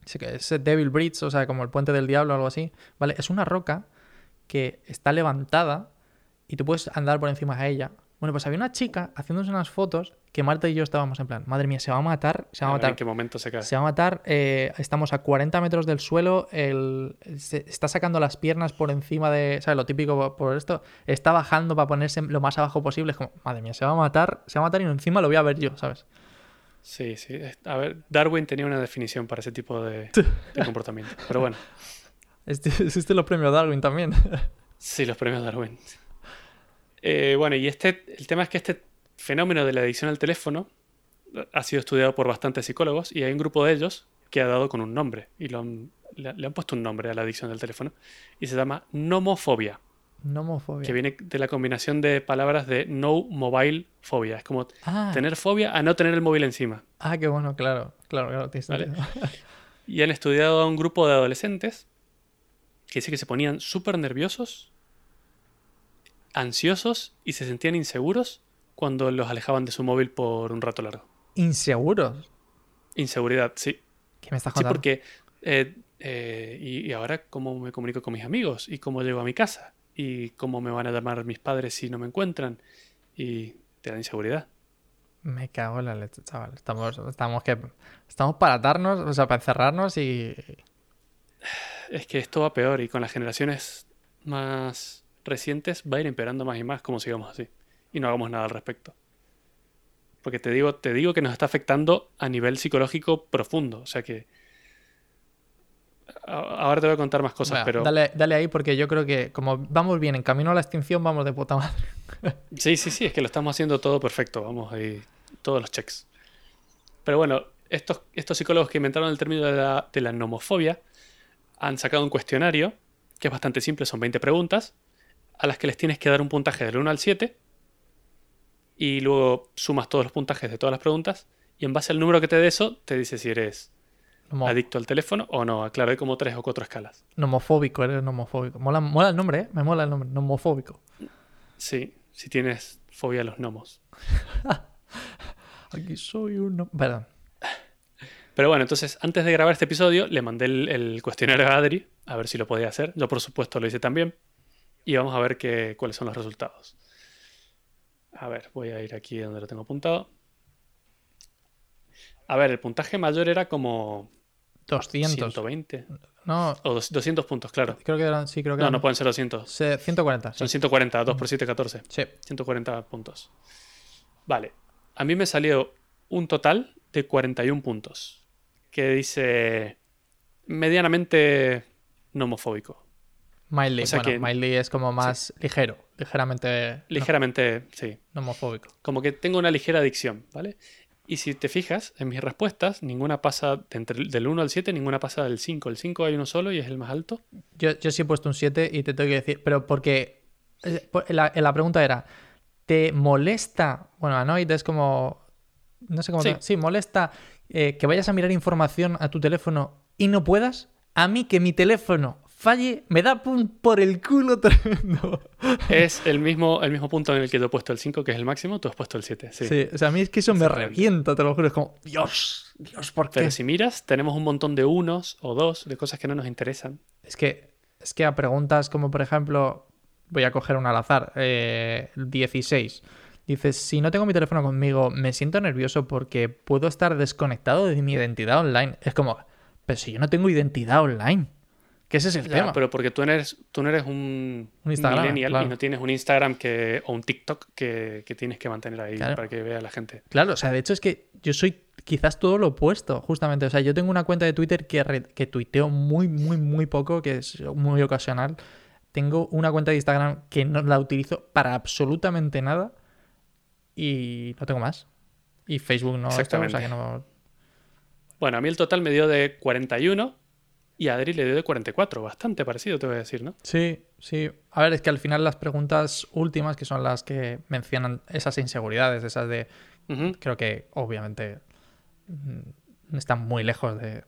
Speaker 2: sí que Es Devil Bridge, o sea, como el puente del diablo o algo así, ¿vale? Es una roca que está levantada y tú puedes andar por encima de ella. Bueno, pues había una chica haciéndose unas fotos que Marta y yo estábamos en plan, madre mía, se va a matar, se va a
Speaker 1: A ver en
Speaker 2: matar.
Speaker 1: qué momento se cae.
Speaker 2: Se va a matar, eh, estamos a 40 metros del suelo, el, se- está sacando las piernas por encima de, ¿sabes? Lo típico por esto, está bajando para ponerse lo más abajo posible, es como, madre mía, se va a matar, se va a matar y encima lo voy a ver yo, ¿sabes?
Speaker 1: Sí, sí. A ver, Darwin tenía una definición para ese tipo de, de comportamiento. Pero bueno,
Speaker 2: Este, existen los premios Darwin también.
Speaker 1: sí, los premios Darwin. Eh, bueno, y este, el tema es que este fenómeno de la adicción al teléfono ha sido estudiado por bastantes psicólogos y hay un grupo de ellos que ha dado con un nombre y lo han- le, le han puesto un nombre a la adicción del teléfono y se llama nomofobia,
Speaker 2: Nomofobia.
Speaker 1: que viene de la combinación de palabras de no mobile phobia. Es como
Speaker 2: Ah,
Speaker 1: tener fobia a no tener el móvil encima.
Speaker 2: ah, qué bueno, claro, claro, claro,
Speaker 1: Vale. Y han estudiado a un grupo de adolescentes que dice que se ponían súper nerviosos, ansiosos y se sentían inseguros cuando los alejaban de su móvil por un rato largo.
Speaker 2: Inseguros.
Speaker 1: Inseguridad, sí.
Speaker 2: ¿Qué me estás
Speaker 1: Sí,
Speaker 2: contando?
Speaker 1: porque... eh, eh, y, y ahora cómo me comunico con mis amigos y cómo llego a mi casa y cómo me van a llamar mis padres si no me encuentran y te da inseguridad.
Speaker 2: Me cago en la leche, chaval. Estamos, estamos que estamos para atarnos, o sea, para encerrarnos y.
Speaker 1: Es que esto va peor y con las generaciones más recientes va a ir empeorando más y más como sigamos así. Y no hagamos nada al respecto. Porque te digo, te digo que nos está afectando a nivel psicológico profundo. O sea que. Ahora te voy a contar más cosas, pero.
Speaker 2: dale, dale ahí porque yo creo que como vamos bien en camino a la extinción, vamos de puta madre.
Speaker 1: Sí, sí, sí, es que lo estamos haciendo todo perfecto. Vamos ahí, todos los checks. Pero bueno, estos, estos psicólogos que inventaron el término de la, de la nomofobia han sacado un cuestionario que es bastante simple, son 20 preguntas, a las que les tienes que dar un puntaje del 1 al 7 y luego sumas todos los puntajes de todas las preguntas y en base al número que te dé eso, te dice si eres adicto al teléfono o no. Hay como tres o cuatro escalas.
Speaker 2: nomofóbico, eres nomofóbico. Mola, mola el nombre, ¿eh? Me mola el nombre, nomofóbico.
Speaker 1: Sí, si tienes fobia a los gnomos.
Speaker 2: Aquí soy un... Perdón.
Speaker 1: Pero bueno, entonces antes de grabar este episodio le mandé el, el cuestionario a Adri a ver si lo podía hacer. Yo por supuesto lo hice también. Y vamos a ver qué, cuáles son los resultados. A ver, voy a ir aquí donde lo tengo apuntado. A ver, el puntaje mayor era como
Speaker 2: 200.
Speaker 1: 120.
Speaker 2: No,
Speaker 1: O dos- 200 puntos, claro.
Speaker 2: creo que eran... Sí, creo que
Speaker 1: No,
Speaker 2: eran...
Speaker 1: no pueden ser 200.
Speaker 2: Se- 140. sí.
Speaker 1: Son 140, 2 por 7, 14.
Speaker 2: Sí.
Speaker 1: 140 puntos. Vale. A mí me salió un total de 41 puntos. Que dice medianamente nomofóbico.
Speaker 2: Miley.
Speaker 1: O sea
Speaker 2: bueno,
Speaker 1: que-
Speaker 2: Miley es como más ligero, ligeramente no-
Speaker 1: Ligeramente, sí.
Speaker 2: nomofóbico.
Speaker 1: Como que tengo una ligera adicción, ¿vale? Y si te fijas, en mis respuestas, ninguna pasa de entre- del 1 al 7, ninguna pasa del 5. El 5 hay uno solo y es el más alto.
Speaker 2: Yo, yo sí he puesto un 7 y te tengo que decir, pero porque eh, la, la pregunta era, ¿te molesta? Bueno, Anoid es como, no sé cómo,
Speaker 1: Sí.
Speaker 2: te- sí, molesta eh, que vayas a mirar información a tu teléfono y no puedas. A mí que mi teléfono falle me da por el culo tremendo.
Speaker 1: Es el mismo, el mismo punto en el que yo he puesto el 5, que es el máximo, tú has puesto el 7. Sí.
Speaker 2: Sí. o sea, a mí es que eso me revienta, te lo juro, es como, Dios, Dios, ¿por qué?
Speaker 1: Pero si miras, tenemos un montón de unos o dos de cosas que no nos interesan.
Speaker 2: Es que, es que a preguntas como, por ejemplo, voy a coger un al azar, eh, 16. Dices, si no tengo mi teléfono conmigo, me siento nervioso porque puedo estar desconectado de mi identidad online. Es como, pero si yo no tengo identidad online, que ese es el
Speaker 1: Ya,
Speaker 2: tema.
Speaker 1: pero porque tú no eres, tú no eres un,
Speaker 2: Un Instagram,
Speaker 1: millennial
Speaker 2: claro.
Speaker 1: y no tienes un Instagram que, o un TikTok que, que tienes que mantener ahí
Speaker 2: Claro.
Speaker 1: para que vea la gente.
Speaker 2: Claro, o sea, de hecho es que yo soy quizás todo lo opuesto, justamente. O sea, yo tengo una cuenta de Twitter que, re- que tuiteo muy, muy, muy poco, que es muy ocasional. Tengo una cuenta de Instagram que no la utilizo para absolutamente nada y no tengo más. Y Facebook no, esto, o sea
Speaker 1: Exactamente.
Speaker 2: que no...
Speaker 1: Bueno, a mí el total me dio de 41 y Adri le dio de 44. Bastante parecido, te voy a decir, ¿no?
Speaker 2: Sí, sí. A ver, es que al final las preguntas últimas, que son las que mencionan esas inseguridades, esas de... Creo que obviamente mm, están muy lejos de,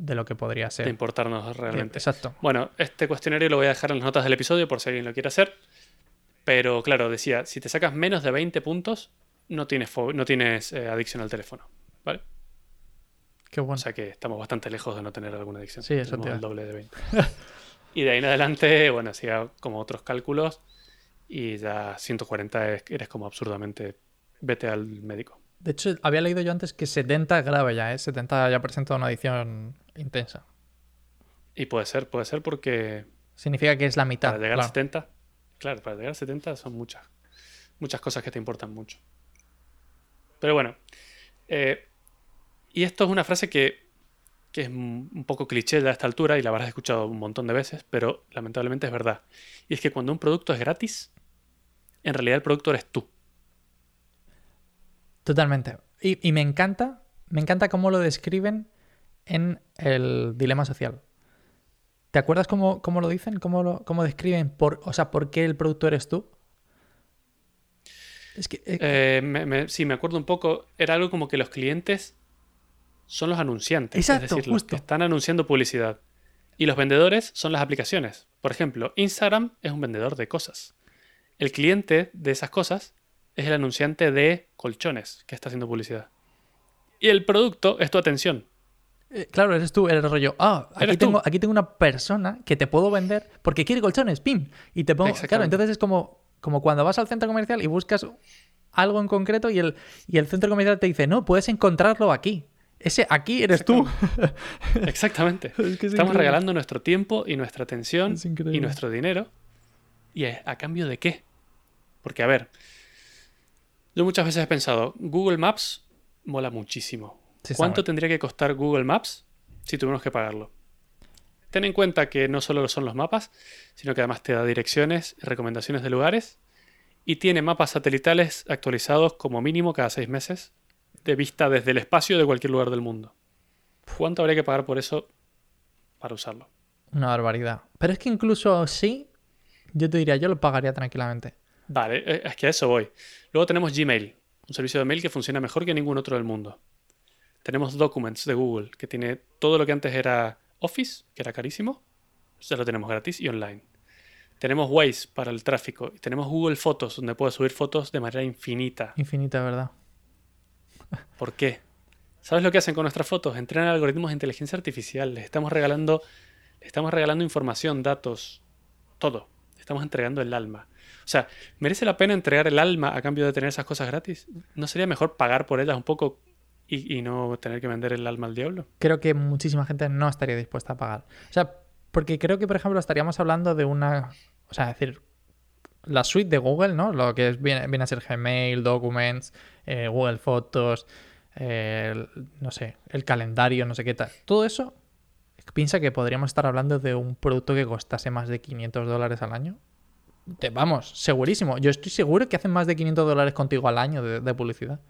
Speaker 2: de lo que podría ser.
Speaker 1: De importarnos realmente.
Speaker 2: Exacto.
Speaker 1: Bueno, este cuestionario lo voy a dejar en las notas del episodio por si alguien lo quiere hacer. Pero claro, decía, si te sacas menos de 20 puntos, no tienes, no tienes eh, adicción al teléfono. ¿Vale?
Speaker 2: Qué bueno.
Speaker 1: O sea que estamos bastante lejos de no tener alguna adicción.
Speaker 2: Sí, eso te
Speaker 1: el doble de 20. y de ahí en adelante, bueno, hacía como otros cálculos y ya 140 es- eres como absurdamente vete al médico.
Speaker 2: De hecho, había leído yo antes que 70 es grave ya, ¿eh? 70 ya presenta una adicción intensa.
Speaker 1: Y puede ser, puede ser porque
Speaker 2: Significa que es la mitad.
Speaker 1: para llegar a
Speaker 2: claro.
Speaker 1: 70, claro, para llegar a 70 son muchas, muchas cosas que te importan mucho. Pero bueno, eh, y esto es una frase que, que es un poco cliché a esta altura y la habrás escuchado un montón de veces, pero lamentablemente es verdad. Y es que cuando un producto es gratis, en realidad el producto eres tú.
Speaker 2: Totalmente. Y, y me encanta, me encanta cómo lo describen en el dilema social. ¿Te acuerdas cómo, cómo lo dicen? ¿Cómo, lo, cómo describen? Por, o sea, ¿por qué el producto eres tú? Es que... eh,
Speaker 1: Eh, me- me- sí, me acuerdo un poco, era algo como que los clientes son los anunciantes,
Speaker 2: Exacto,
Speaker 1: es decir, los que
Speaker 2: justo.
Speaker 1: están anunciando publicidad. Y los vendedores son las aplicaciones. Por ejemplo, Instagram es un vendedor de cosas. El cliente de esas cosas es el anunciante de colchones que está haciendo publicidad. Y el producto es tu atención.
Speaker 2: Eh, Claro, eres tú, eres el rollo. Ah, aquí tengo, aquí tengo una persona que te puedo vender porque quiere colchones, ¡pim! Y te pongo. Claro, entonces es como, como cuando vas al centro comercial y buscas algo en concreto y el, y el centro comercial te dice, no, puedes encontrarlo aquí. Ese aquí eres tú.
Speaker 1: Exactamente.
Speaker 2: Es que es
Speaker 1: Estamos
Speaker 2: increíble.
Speaker 1: regalando nuestro tiempo y nuestra atención y nuestro dinero. ¿Y a, a cambio de qué? Porque, a ver, yo muchas veces he pensado, Google Maps mola muchísimo.
Speaker 2: Sí,
Speaker 1: ¿Cuánto tendría que costar Google Maps si tuviéramos que pagarlo? Ten en cuenta que no solo son los mapas, sino que además te da direcciones y recomendaciones de lugares y tiene mapas satelitales actualizados como mínimo cada seis meses de vista desde el espacio de cualquier lugar del mundo. ¿Cuánto habría que pagar por eso para usarlo?
Speaker 2: Una barbaridad. Pero es que incluso sí, yo te diría, yo lo pagaría tranquilamente.
Speaker 1: Vale, eh, es que a eso voy. Luego tenemos Gmail, un servicio de mail que funciona mejor que ningún otro del mundo. Tenemos Documents de Google, que tiene todo lo que antes era Office, que era carísimo, ya lo tenemos gratis y online. Tenemos Waze para el tráfico y tenemos Google Fotos, donde puedes subir fotos de manera infinita.
Speaker 2: Infinita, ¿verdad?
Speaker 1: ¿Por qué? ¿Sabes lo que hacen con nuestras fotos? Entrenan algoritmos de inteligencia artificial. Les estamos regalando, les estamos regalando información, datos, todo. Estamos entregando el alma. O sea, ¿merece la pena entregar el alma a cambio de tener esas cosas gratis? ¿No sería mejor pagar por ellas un poco y, no tener que vender el alma al diablo?
Speaker 2: Creo que muchísima gente no estaría dispuesta a pagar. O sea, porque creo que, por ejemplo, estaríamos hablando de una. O sea, es decir, la suite de Google, ¿no? Lo que viene a ser Gmail, Documents, eh, Google Fotos, eh, el- no sé, el calendario, no sé qué tal. Todo eso, piensa que podríamos estar hablando de un producto que costase más de 500 dólares al año. Te- vamos, segurísimo. Yo estoy seguro que hacen más de 500 dólares contigo al año de, de publicidad.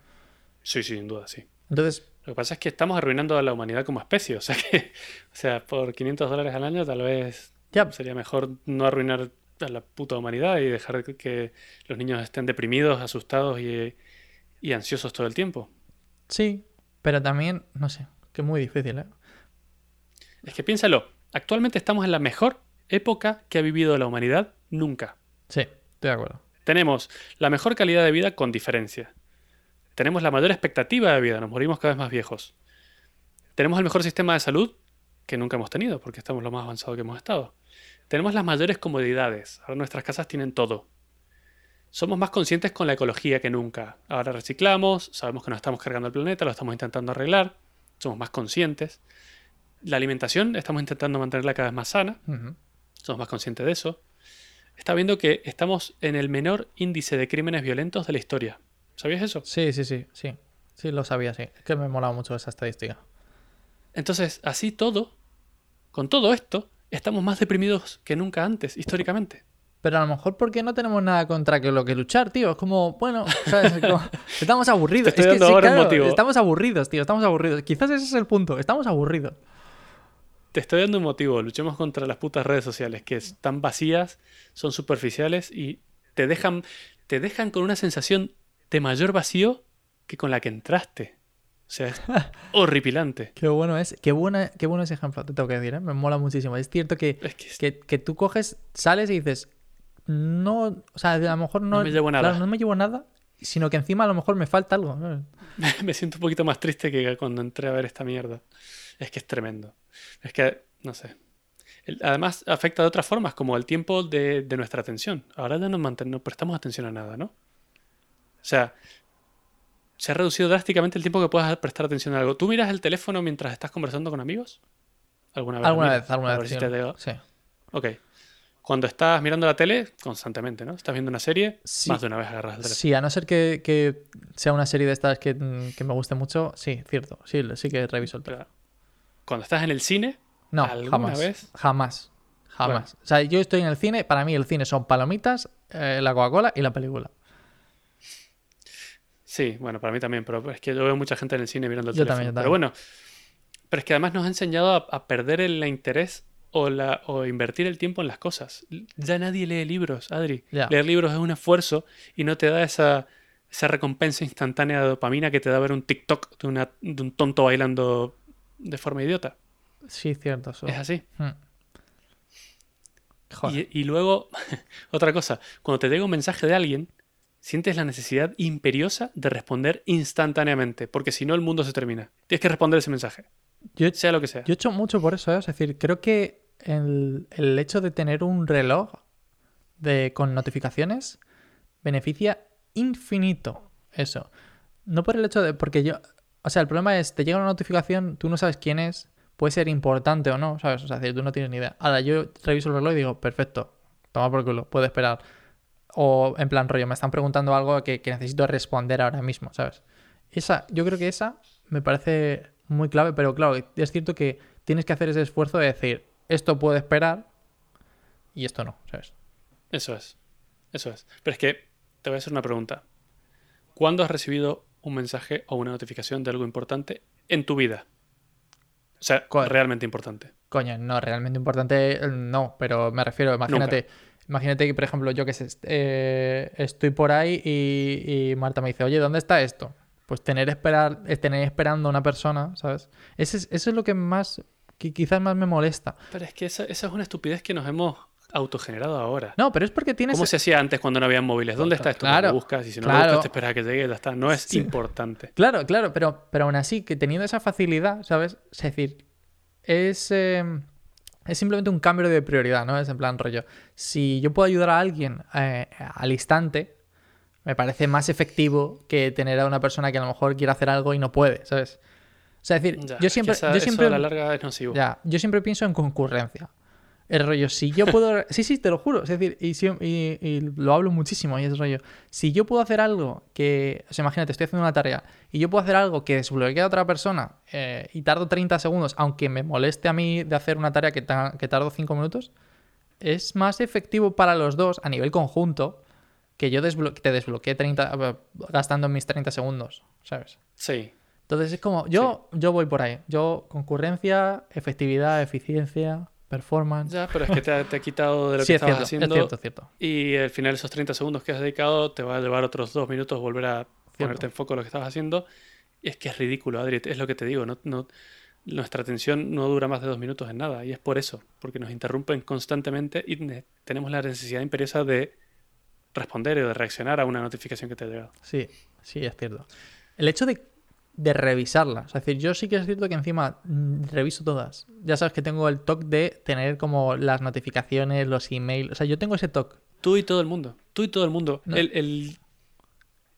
Speaker 1: Sí, sí, sin duda, sí.
Speaker 2: Entonces,
Speaker 1: Lo que pasa es que estamos arruinando a la humanidad como especie. O sea que, o sea, por 500 dólares al año tal vez
Speaker 2: ya,
Speaker 1: Sería mejor no arruinar a la puta humanidad y dejar que los niños estén deprimidos, asustados y, y ansiosos todo el tiempo.
Speaker 2: sí, pero también, no sé, que es muy difícil, ¿eh?
Speaker 1: Es que piénsalo, actualmente estamos en la mejor época que ha vivido la humanidad nunca.
Speaker 2: Sí, estoy de acuerdo.
Speaker 1: Tenemos la mejor calidad de vida con diferencia. Tenemos la mayor expectativa de vida, nos morimos cada vez más viejos. Tenemos el mejor sistema de salud que nunca hemos tenido, porque estamos lo más avanzado que hemos estado. Tenemos las mayores comodidades, ahora nuestras casas tienen todo. Somos más conscientes con la ecología que nunca. Ahora reciclamos, sabemos que nos estamos cargando el planeta, lo estamos intentando arreglar, somos más conscientes. La alimentación estamos intentando mantenerla cada vez más sana, somos más conscientes de eso. Está viendo que estamos en el menor índice de crímenes violentos de la historia. ¿Sabías eso?
Speaker 2: Sí, sí, sí, sí. Sí, lo sabía, sí. Es que me molaba mucho esa estadística.
Speaker 1: Entonces, así todo, con todo esto, estamos más deprimidos que nunca antes, históricamente.
Speaker 2: Pero a lo mejor porque no tenemos nada contra que lo que luchar, tío. Es como, bueno, ¿sabes? Es como- estamos aburridos.
Speaker 1: Estoy
Speaker 2: es que
Speaker 1: dando
Speaker 2: sí,
Speaker 1: ahora un
Speaker 2: claro,
Speaker 1: motivo.
Speaker 2: estamos aburridos, tío. Estamos aburridos. Quizás ese es el punto. Estamos aburridos.
Speaker 1: Te estoy dando un motivo. Luchemos contra las putas redes sociales que están vacías, son superficiales y te dejan, te dejan con una sensación de mayor vacío que con la que entraste. O sea, es horripilante.
Speaker 2: Qué bueno es. Qué, buena, qué bueno ese ejemplo, te tengo que decir, ¿eh? Me mola muchísimo. Es cierto que,
Speaker 1: Es que
Speaker 2: que, que tú coges, sales y dices, no, o sea, a lo mejor no,
Speaker 1: No me llevo nada.
Speaker 2: claro, no me llevo nada, sino que encima a lo mejor me falta algo.
Speaker 1: me siento un poquito más triste que cuando entré a ver esta mierda. Es que es tremendo. Es que, no sé. Además, afecta de otras formas, como el tiempo de, de nuestra atención. Ahora ya no, manten- no prestamos atención a nada, ¿no? O sea, se ha reducido drásticamente el tiempo que puedas prestar atención a algo. ¿Tú miras el teléfono mientras estás conversando con amigos? ¿Alguna vez?
Speaker 2: Alguna vez, alguna vez.
Speaker 1: si te
Speaker 2: Sí.
Speaker 1: Ok. Cuando estás mirando la tele, constantemente, ¿no? Estás viendo una serie,
Speaker 2: Sí.
Speaker 1: más de una vez agarras el teléfono.
Speaker 2: Sí, a no ser que, que sea una serie de estas que, mm, que me guste mucho, sí, cierto. Sí, sí que reviso el teléfono.
Speaker 1: Cuando estás en el cine,
Speaker 2: No,
Speaker 1: ¿Alguna
Speaker 2: jamás.
Speaker 1: vez?
Speaker 2: Jamás. Jamás. O sea, yo estoy en el cine, para mí el cine son palomitas, eh, la Coca-Cola y la película.
Speaker 1: Sí, bueno, para mí también, pero es que yo veo mucha gente en el cine mirando el
Speaker 2: Yo
Speaker 1: teléfono.
Speaker 2: también, yo
Speaker 1: Pero
Speaker 2: también.
Speaker 1: bueno, pero es que además nos ha enseñado a, a perder el interés o, la, o invertir el tiempo en las cosas. Ya nadie lee libros, Adri. Leer libros es un esfuerzo y no te da esa, esa recompensa instantánea de dopamina que te da ver un TikTok de, una, de un tonto bailando de forma idiota.
Speaker 2: Sí, cierto. eso.
Speaker 1: Es así.
Speaker 2: Mm. Joder.
Speaker 1: Y, y luego, otra cosa, cuando te llega un mensaje de alguien, sientes la necesidad imperiosa de responder instantáneamente, porque si no el mundo se termina. Tienes que responder ese mensaje,
Speaker 2: Yo,
Speaker 1: sea lo que sea.
Speaker 2: yo he hecho mucho por eso, ¿eh? es decir, creo que el, hecho de tener un reloj de, con notificaciones beneficia infinito eso. No por el hecho de. Porque yo. O sea, el problema es, te llega una notificación, tú no sabes quién es, puede ser importante o no, ¿sabes? O sea, tú no tienes ni idea. Ahora, yo reviso el reloj y digo, perfecto, toma por culo, puedo esperar. O en plan rollo, me están preguntando algo que, que necesito responder ahora mismo, ¿sabes? Esa, yo creo que esa me parece muy clave, pero claro, es cierto que tienes que hacer ese esfuerzo de decir, esto puede esperar y esto no, ¿sabes?
Speaker 1: Eso es. Eso es. Pero es que te voy a hacer una pregunta. ¿Cuándo has recibido un mensaje o una notificación de algo importante en tu vida? O sea,
Speaker 2: Co-
Speaker 1: realmente importante.
Speaker 2: Coño, no, realmente importante eh, no, pero me refiero, imagínate, imagínate que, por ejemplo, yo que sé, eh, estoy por ahí y, y Marta me dice, oye, ¿dónde está esto? Pues tener, esperar, es tener esperando a una persona, ¿sabes? Ese es- eso es lo que más, que quizás más me molesta.
Speaker 1: Pero es que esa, esa es una estupidez que nos hemos autogenerado ahora.
Speaker 2: No, pero es porque tienes...
Speaker 1: ¿Cómo se hacía antes cuando no había móviles? ¿Dónde está esto?
Speaker 2: Claro,
Speaker 1: Lo buscas y si no lo buscas te esperas a que llegue y ya está. No es
Speaker 2: Sí.
Speaker 1: importante.
Speaker 2: Claro, claro, pero, pero aún así, que teniendo esa facilidad, ¿sabes? Es decir, es, eh, es simplemente un cambio de prioridad, ¿no? Es en plan rollo. Si yo puedo ayudar a alguien eh, al instante, me parece más efectivo que tener a una persona que a lo mejor quiere hacer algo y no puede, ¿sabes? O sea, es decir,
Speaker 1: Ya,
Speaker 2: yo siempre,
Speaker 1: esa-
Speaker 2: yo
Speaker 1: eso
Speaker 2: siempre,
Speaker 1: a la larga es nocivo.
Speaker 2: ya, yo siempre pienso en concurrencia. El rollo, si yo puedo. Sí, sí, te lo juro. Es decir, y, y- y lo hablo muchísimo. Y es rollo. Si yo puedo hacer algo que. O sea, imagínate, estoy haciendo una tarea y yo puedo hacer algo que desbloquee a otra persona eh, y tardo 30 segundos, aunque me moleste a mí de hacer una tarea que, ta- que tardo 5 minutos, es más efectivo para los dos a nivel conjunto que yo desblo- te desbloquee 30, eh, gastando mis 30 segundos, ¿sabes?
Speaker 1: Sí.
Speaker 2: Entonces es como, yo, yo voy por ahí. Yo, concurrencia, efectividad, eficiencia, performance.
Speaker 1: Ya, pero es que te ha, te ha quitado de lo
Speaker 2: sí,
Speaker 1: que
Speaker 2: es
Speaker 1: estabas
Speaker 2: cierto,
Speaker 1: haciendo.
Speaker 2: es cierto, es cierto.
Speaker 1: Y al final esos 30 segundos que has dedicado te va a llevar otros dos minutos volver a ponerte en foco en lo que estabas haciendo. Y es que es ridículo, Adri. Es lo que te digo. No, no, nuestra atención no dura más de dos minutos en nada. Y es por eso. Porque nos interrumpen constantemente y ne- tenemos la necesidad imperiosa de responder o de reaccionar a una notificación que te ha llegado.
Speaker 2: Sí, sí, es cierto. El hecho de, de revisarlas. Es decir, yo sí que es cierto que encima mm, reviso todas. Ya sabes que tengo el toque de tener como las notificaciones, los emails. O sea, yo tengo ese toque.
Speaker 1: Tú y todo el mundo. Tú y todo el mundo.
Speaker 2: No.
Speaker 1: El, el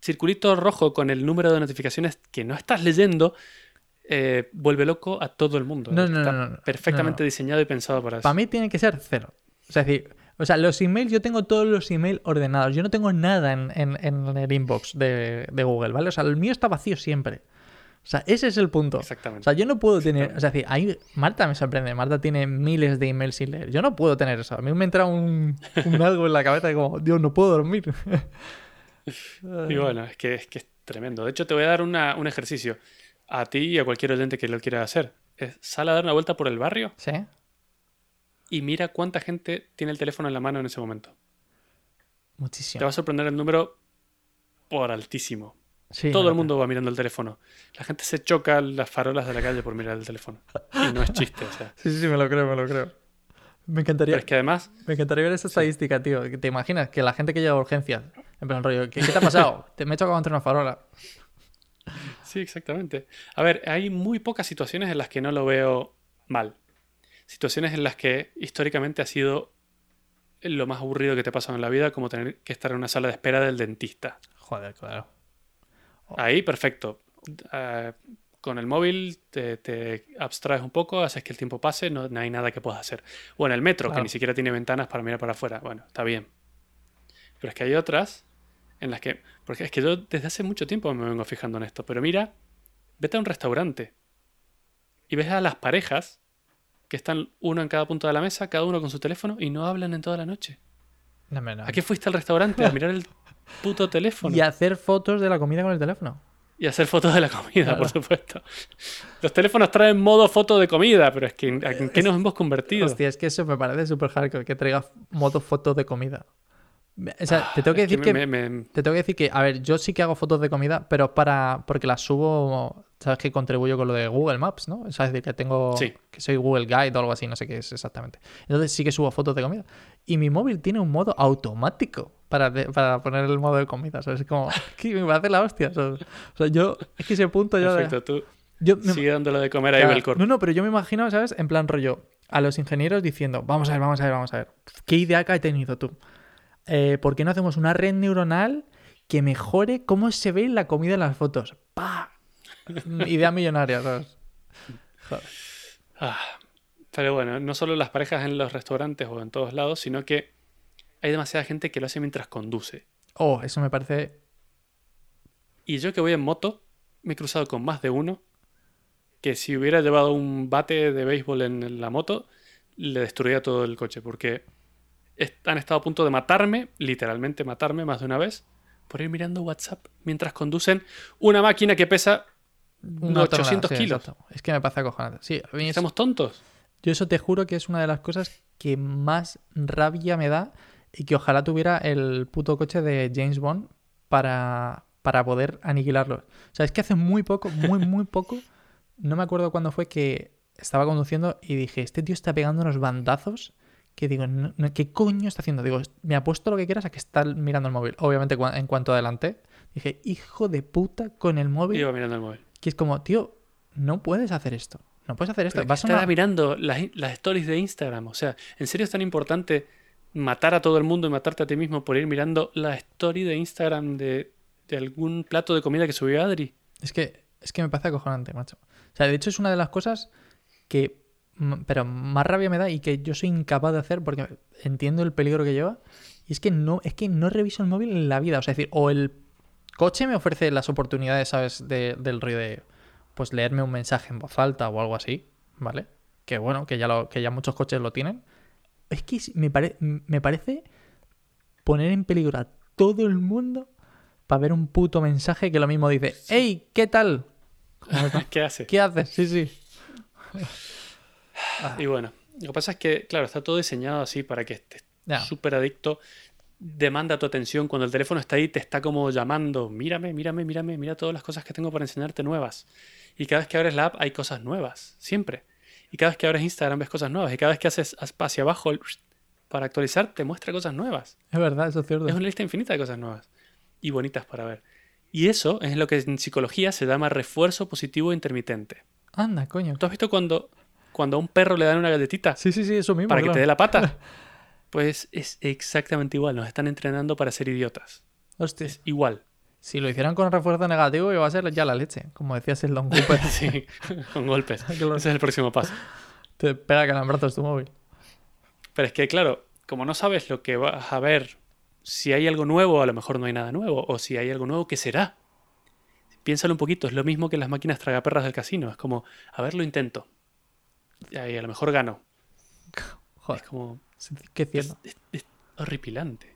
Speaker 1: circulito rojo con el número de notificaciones que no estás leyendo eh, vuelve loco a todo el mundo.
Speaker 2: No, no,
Speaker 1: Está
Speaker 2: no,
Speaker 1: perfectamente diseñado y pensado para eso.
Speaker 2: Para mí tiene que ser cero. O sea, es decir, o sea, los emails, yo tengo todos los emails ordenados. Yo no tengo nada en, en- en el inbox de, de Google, ¿vale? O sea, el mío está vacío siempre. O sea, ese es el punto. O
Speaker 1: Exactamente.
Speaker 2: sea, yo no puedo tener. O sea, ahí Marta me sorprende. Marta tiene miles de emails sin leer. Yo no puedo tener eso. A mí me entra un, un algo en la cabeza de como, Dios, no puedo dormir.
Speaker 1: Y bueno, es que, es que es tremendo. De hecho, te voy a dar una- un ejercicio a ti y a cualquier oyente que lo quiera hacer. Es, sal a dar una vuelta por el barrio
Speaker 2: ¿Sí?
Speaker 1: y mira cuánta gente tiene el teléfono en la mano en ese momento. Te
Speaker 2: Muchísimo.
Speaker 1: va a sorprender el número por altísimo.
Speaker 2: Sí,
Speaker 1: Todo el mundo va mirando el teléfono. La gente se choca las farolas de la calle por mirar el teléfono. Y no es chiste, o sea.
Speaker 2: Sí, sí, sí, me lo creo, me lo creo. Me encantaría.
Speaker 1: Pero es que además,
Speaker 2: Me encantaría ver esa estadística, tío. ¿Te imaginas que la gente que llega a urgencias, en plan rollo, ¿qué, qué te ha pasado? te me he chocado contra una farola.
Speaker 1: sí, exactamente. A ver, hay muy pocas situaciones en las que no lo veo mal. Situaciones en las que históricamente ha sido lo más aburrido que te ha pasado en la vida, como tener que estar en una sala de espera del dentista.
Speaker 2: Joder, claro.
Speaker 1: Ahí, perfecto. Eh, con el móvil te, te abstraes un poco, haces que el tiempo pase, no, no hay nada que puedas hacer. O en el metro, que ni siquiera tiene ventanas para mirar para afuera. Bueno, está bien. Pero es que hay otras en las que... Porque es que yo desde hace mucho tiempo me vengo fijando en esto. Pero mira, vete a un restaurante y ves a las parejas que están uno en cada punto de la mesa, cada uno con su teléfono y no hablan en toda la noche.
Speaker 2: No, me no.
Speaker 1: ¿A qué fuiste al restaurante? A mirar el puto teléfono.
Speaker 2: Y hacer fotos de la comida con el teléfono.
Speaker 1: Y hacer fotos de la comida,
Speaker 2: Claro.
Speaker 1: por supuesto. Los teléfonos traen modo foto de comida, pero es que ¿en qué nos hemos convertido?
Speaker 2: Hostia, es que eso me parece súper hardcore, que traiga modo foto de comida. O sea, te tengo que
Speaker 1: Ah, Es
Speaker 2: decir que...
Speaker 1: me- me- me-
Speaker 2: Te tengo que decir que, a ver, yo sí que hago fotos de comida, pero para porque las subo, sabes que contribuyo con lo de Google Maps, ¿no? Es decir, que tengo
Speaker 1: Sí.
Speaker 2: que soy Google Guide o algo así, no sé qué es exactamente. Entonces sí que subo fotos de comida. Y mi móvil tiene un modo automático para, de- para poner el modo de comida, ¿sabes? Es como que me parece la hostia. O sea, o yo es que ese punto yo de-
Speaker 1: Perfecto, tú
Speaker 2: yo me-
Speaker 1: sigue dándole de comer a
Speaker 2: Claro,
Speaker 1: Ibelcorp.
Speaker 2: No, no, pero yo me imagino, ¿sabes? En plan rollo, a los ingenieros diciendo, vamos a ver, vamos a ver, vamos a ver. ¿Qué idea que has tenido tú? Eh, ¿Por qué no hacemos una red neuronal que mejore cómo se ve la comida en las fotos. ¡Pah! Idea millonaria, ¿sabes? Joder.
Speaker 1: Ah, pero bueno, no solo las parejas en los restaurantes o en todos lados, sino que hay demasiada gente que lo hace mientras conduce.
Speaker 2: Oh, eso me parece.
Speaker 1: Y yo que voy en moto, me he cruzado con más de uno que si hubiera llevado un bate de béisbol en la moto, le destruía todo el coche, porque han estado a punto de matarme, literalmente matarme más de una vez, por ir mirando WhatsApp mientras conducen una máquina que pesa
Speaker 2: una
Speaker 1: 800
Speaker 2: tonelada, sí,
Speaker 1: kilos.
Speaker 2: exacto. Es que me parece acojonante. Sí,
Speaker 1: ¿Estamos tontos?
Speaker 2: Yo eso te juro que es una de las cosas que más rabia me da y que ojalá tuviera el puto coche de James Bond para, para poder aniquilarlo. O sea, es que hace muy poco, muy, muy poco, no me acuerdo cuándo fue que estaba conduciendo y dije, este tío está pegando unos bandazos que digo, ¿qué coño está haciendo? Digo, me apuesto lo que quieras a que está mirando el móvil. Obviamente en cuanto adelanté, dije, hijo de puta con el móvil.
Speaker 1: Iba mirando el móvil.
Speaker 2: Que es como, tío, no puedes hacer esto. No puedes hacer esto. Vas a
Speaker 1: estaba
Speaker 2: una-
Speaker 1: mirando las, las stories de Instagram. O sea, ¿en serio es tan importante matar a todo el mundo y matarte a ti mismo por ir mirando la story de Instagram de, algún plato de comida que subió Adri?
Speaker 2: Es que, es que me parece acojonante, macho. O sea, de hecho es una de las cosas que, pero más rabia me da y que yo soy incapaz de hacer porque entiendo el peligro que lleva. Y es que no, es que no reviso el móvil en la vida. O sea, es decir, o el coche me ofrece las oportunidades, ¿sabes? De- del rollo de, pues leerme un mensaje en voz alta o algo así, ¿vale? Que bueno, que ya, lo, que ya muchos coches lo tienen. Es que me, pare- me parece poner en peligro a todo el mundo para ver un puto mensaje que lo mismo dice, ¡Hey! ¿Qué tal?
Speaker 1: ¿Qué hace?
Speaker 2: ¿Qué haces? Sí, sí.
Speaker 1: Y bueno, lo que pasa es que, claro, está todo diseñado así para que estés súper adicto. Demanda tu atención. Cuando el teléfono está ahí, te está como llamando. Mírame, mírame, mírame, mira todas las cosas que tengo para enseñarte nuevas. Y cada vez que abres la app hay cosas nuevas. Siempre. Y cada vez que abres Instagram ves cosas nuevas. Y cada vez que haces hacia abajo para actualizar, te muestra cosas nuevas.
Speaker 2: Es verdad, eso es cierto.
Speaker 1: Es una lista infinita de cosas nuevas. Y bonitas para ver. Y eso es lo que en psicología se llama refuerzo positivo intermitente.
Speaker 2: Anda, coño.
Speaker 1: ¿Tú has visto cuando, cuando a un perro le dan una galletita?
Speaker 2: Sí, sí, sí, eso mismo.
Speaker 1: para que te
Speaker 2: claro.
Speaker 1: dé la pata. Pues es exactamente igual, nos están entrenando para ser idiotas.
Speaker 2: Hostia.
Speaker 1: Es igual.
Speaker 2: Si lo hicieran con refuerzo negativo, iba a ser ya la leche. Como decías el Don Cooper.
Speaker 1: Sí, con golpes. Ese es el próximo paso.
Speaker 2: te pega calambrazos tu móvil.
Speaker 1: Pero es que, claro, como no sabes lo que vas a ver, si hay algo nuevo, a lo mejor no hay nada nuevo. O si hay algo nuevo, ¿qué será? Piénsalo un poquito, es lo mismo que las máquinas tragaperras del casino. Es como, a ver, lo intento. Y a lo mejor gano.
Speaker 2: Joder,
Speaker 1: Es como,
Speaker 2: qué
Speaker 1: es horripilante.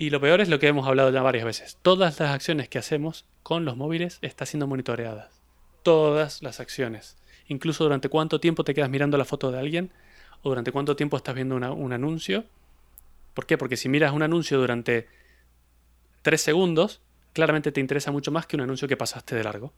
Speaker 1: Y lo peor es lo que hemos hablado ya varias veces. Todas las acciones que hacemos con los móviles están siendo monitoreadas. Todas las acciones. Incluso durante cuánto tiempo te quedas mirando la foto de alguien o durante cuánto tiempo estás viendo un anuncio. ¿Por qué? Porque si miras un anuncio durante tres segundos, claramente te interesa mucho más que un anuncio que pasaste de largo.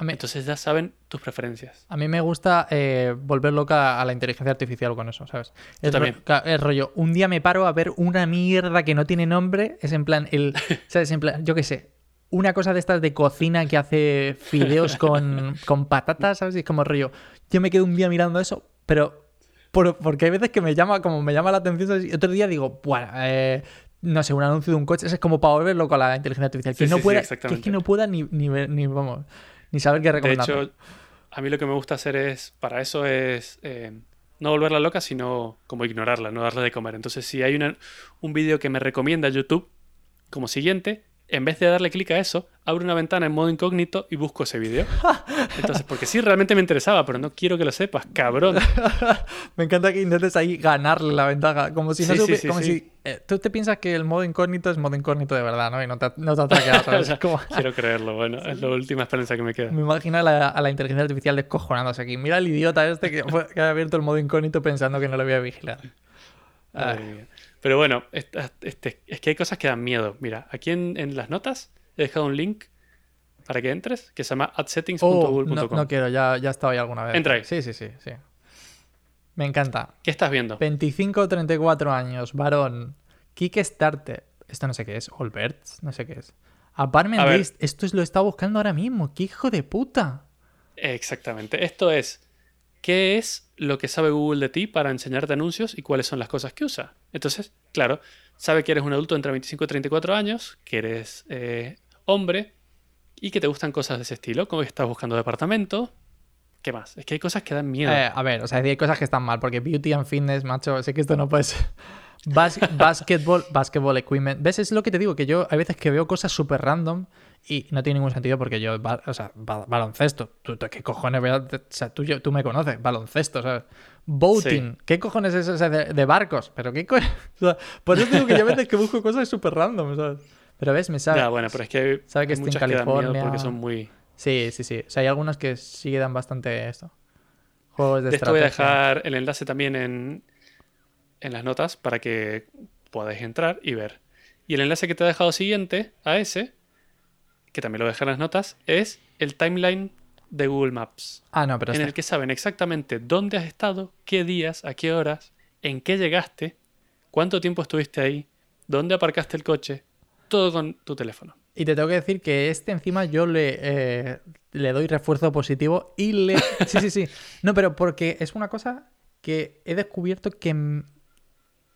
Speaker 2: A mí,
Speaker 1: Entonces ya saben tus preferencias.
Speaker 2: a mí me gusta eh, volver loca a la inteligencia artificial con eso, ¿sabes?
Speaker 1: Yo
Speaker 2: Es
Speaker 1: también.
Speaker 2: ro- Es rollo, un día me paro a ver una mierda que no tiene nombre. Es en plan, el, ¿sabes? En plan, yo qué sé. Una cosa de estas de cocina que hace fideos con, con patatas, ¿sabes? Y es como rollo. Yo me quedo un día mirando eso, pero por- porque hay veces que me llama, como me llama la atención, ¿sabes? Y otro día digo, bueno, eh, no sé, un anuncio de un coche, eso es como para volver loco a la inteligencia artificial. Que
Speaker 1: Sí,
Speaker 2: no
Speaker 1: sí, sí,
Speaker 2: pueda, que es que no pueda ni, ni ver, ni vamos, ni saber qué
Speaker 1: De
Speaker 2: recomendar.
Speaker 1: hecho, a mí lo que me gusta hacer es, para eso es eh, no volverla loca, sino como ignorarla, no darle de comer. Entonces, si hay una- un vídeo que me recomienda YouTube como siguiente, en vez de darle clic a eso, abro una ventana en modo incógnito y busco ese vídeo. Entonces, porque sí, realmente me interesaba, pero no quiero que lo sepas, cabrón.
Speaker 2: Me encanta que intentes ahí ganarle la ventaja. Como si no
Speaker 1: Sí, sí, sí,
Speaker 2: como
Speaker 1: sí.
Speaker 2: si eh, tú te piensas que el modo incógnito es modo incógnito de verdad, ¿no? Y no te, no te ¿sabes?
Speaker 1: O sea,
Speaker 2: Como-
Speaker 1: quiero creerlo, bueno, es la última esperanza que me queda.
Speaker 2: me imagino a la, a la inteligencia artificial descojonándose aquí. Mira el idiota este que, que ha abierto el modo incógnito pensando que no lo voy a vigilar. Ay.
Speaker 1: Madre mía. Pero bueno, esta- este, es que hay cosas que dan miedo. Mira, aquí en, en las notas he dejado un link para que entres que se llama
Speaker 2: Oh,
Speaker 1: adsettings.google.com.
Speaker 2: no, no quiero, ya, ya estaba ahí alguna vez.
Speaker 1: Entra ahí.
Speaker 2: Sí, sí, sí, sí. Me encanta.
Speaker 1: ¿Qué estás viendo?
Speaker 2: 25 o 34 años, varón. Kickstarter. Esto no sé qué es. Allbirds, no sé qué es. Apartment. List. Esto es lo está buscando ahora mismo. ¡Qué hijo de puta!
Speaker 1: Exactamente. Esto es, ¿qué es lo que sabe Google de ti para enseñarte anuncios y cuáles son las cosas que usa? Entonces, claro, sabe que eres un adulto entre 25 y 34 años, que eres eh, hombre y que te gustan cosas de ese estilo, como que estás buscando departamento. ¿Qué más? Es que hay cosas que dan miedo.
Speaker 2: Eh, a ver, o sea, hay cosas que están mal, porque beauty and fitness, macho, sé que esto no puede ser. Bas basketball, basketball equipment. ¿Ves? Es lo que te digo, que yo hay veces que veo cosas súper random y no tiene ningún sentido porque yo, o sea, baloncesto. ¿Tú, ¿Qué cojones? O sea, tú, tú me conoces, baloncesto, ¿sabes? Boating. ¿Qué cojones es eso de, barcos? Pero qué co... por eso digo que yo a veces que busco cosas súper random, ¿sabes? Pero ves, me sabe.
Speaker 1: Ya, bueno, pero es que
Speaker 2: sabe que estoy en California.
Speaker 1: porque son muy.
Speaker 2: Sí, sí, sí. O sea, hay algunas que sí dan bastante esto. Juegos de,
Speaker 1: de esto voy a dejar el enlace también en, en las notas para que podáis entrar y ver. Y el enlace que te he dejado siguiente a ese, que también lo dejo en las notas, es el timeline de Google Maps.
Speaker 2: Ah, no, pero
Speaker 1: en el que saben exactamente dónde has estado, qué días, a qué horas, en qué llegaste, cuánto tiempo estuviste ahí, dónde aparcaste el coche, todo con tu teléfono.
Speaker 2: Y te tengo que decir que este encima yo le, eh, le doy refuerzo positivo y le... Sí, sí, sí. No, pero porque es una cosa que he descubierto que,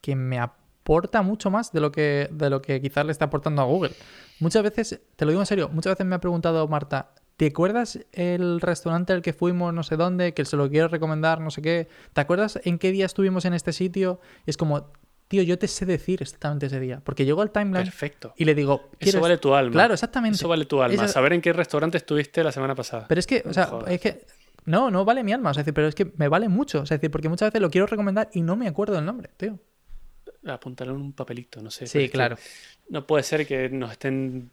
Speaker 2: que me aporta mucho más de lo que, de lo que quizás le está aportando a Google. Muchas veces, te lo digo en serio, muchas veces me ha preguntado Marta, ¿Te acuerdas el restaurante al que fuimos no sé dónde, que se lo quiero recomendar, no sé qué? ¿Te acuerdas en qué día estuvimos en este sitio? es como, tío, yo te sé decir exactamente ese día. Porque llego al timeline
Speaker 1: Perfecto.
Speaker 2: y le digo...
Speaker 1: Eso vale tu alma.
Speaker 2: Claro, exactamente.
Speaker 1: Eso vale tu alma. Saber en qué restaurante estuviste la semana pasada.
Speaker 2: Pero es que, o sea, es que... No, no vale mi alma. O sea, pero es que me vale mucho. O sea, decir, porque muchas veces lo quiero recomendar y no me acuerdo del nombre, tío.
Speaker 1: Apuntarlo en un papelito, no sé.
Speaker 2: Sí, claro.
Speaker 1: No puede ser que nos estén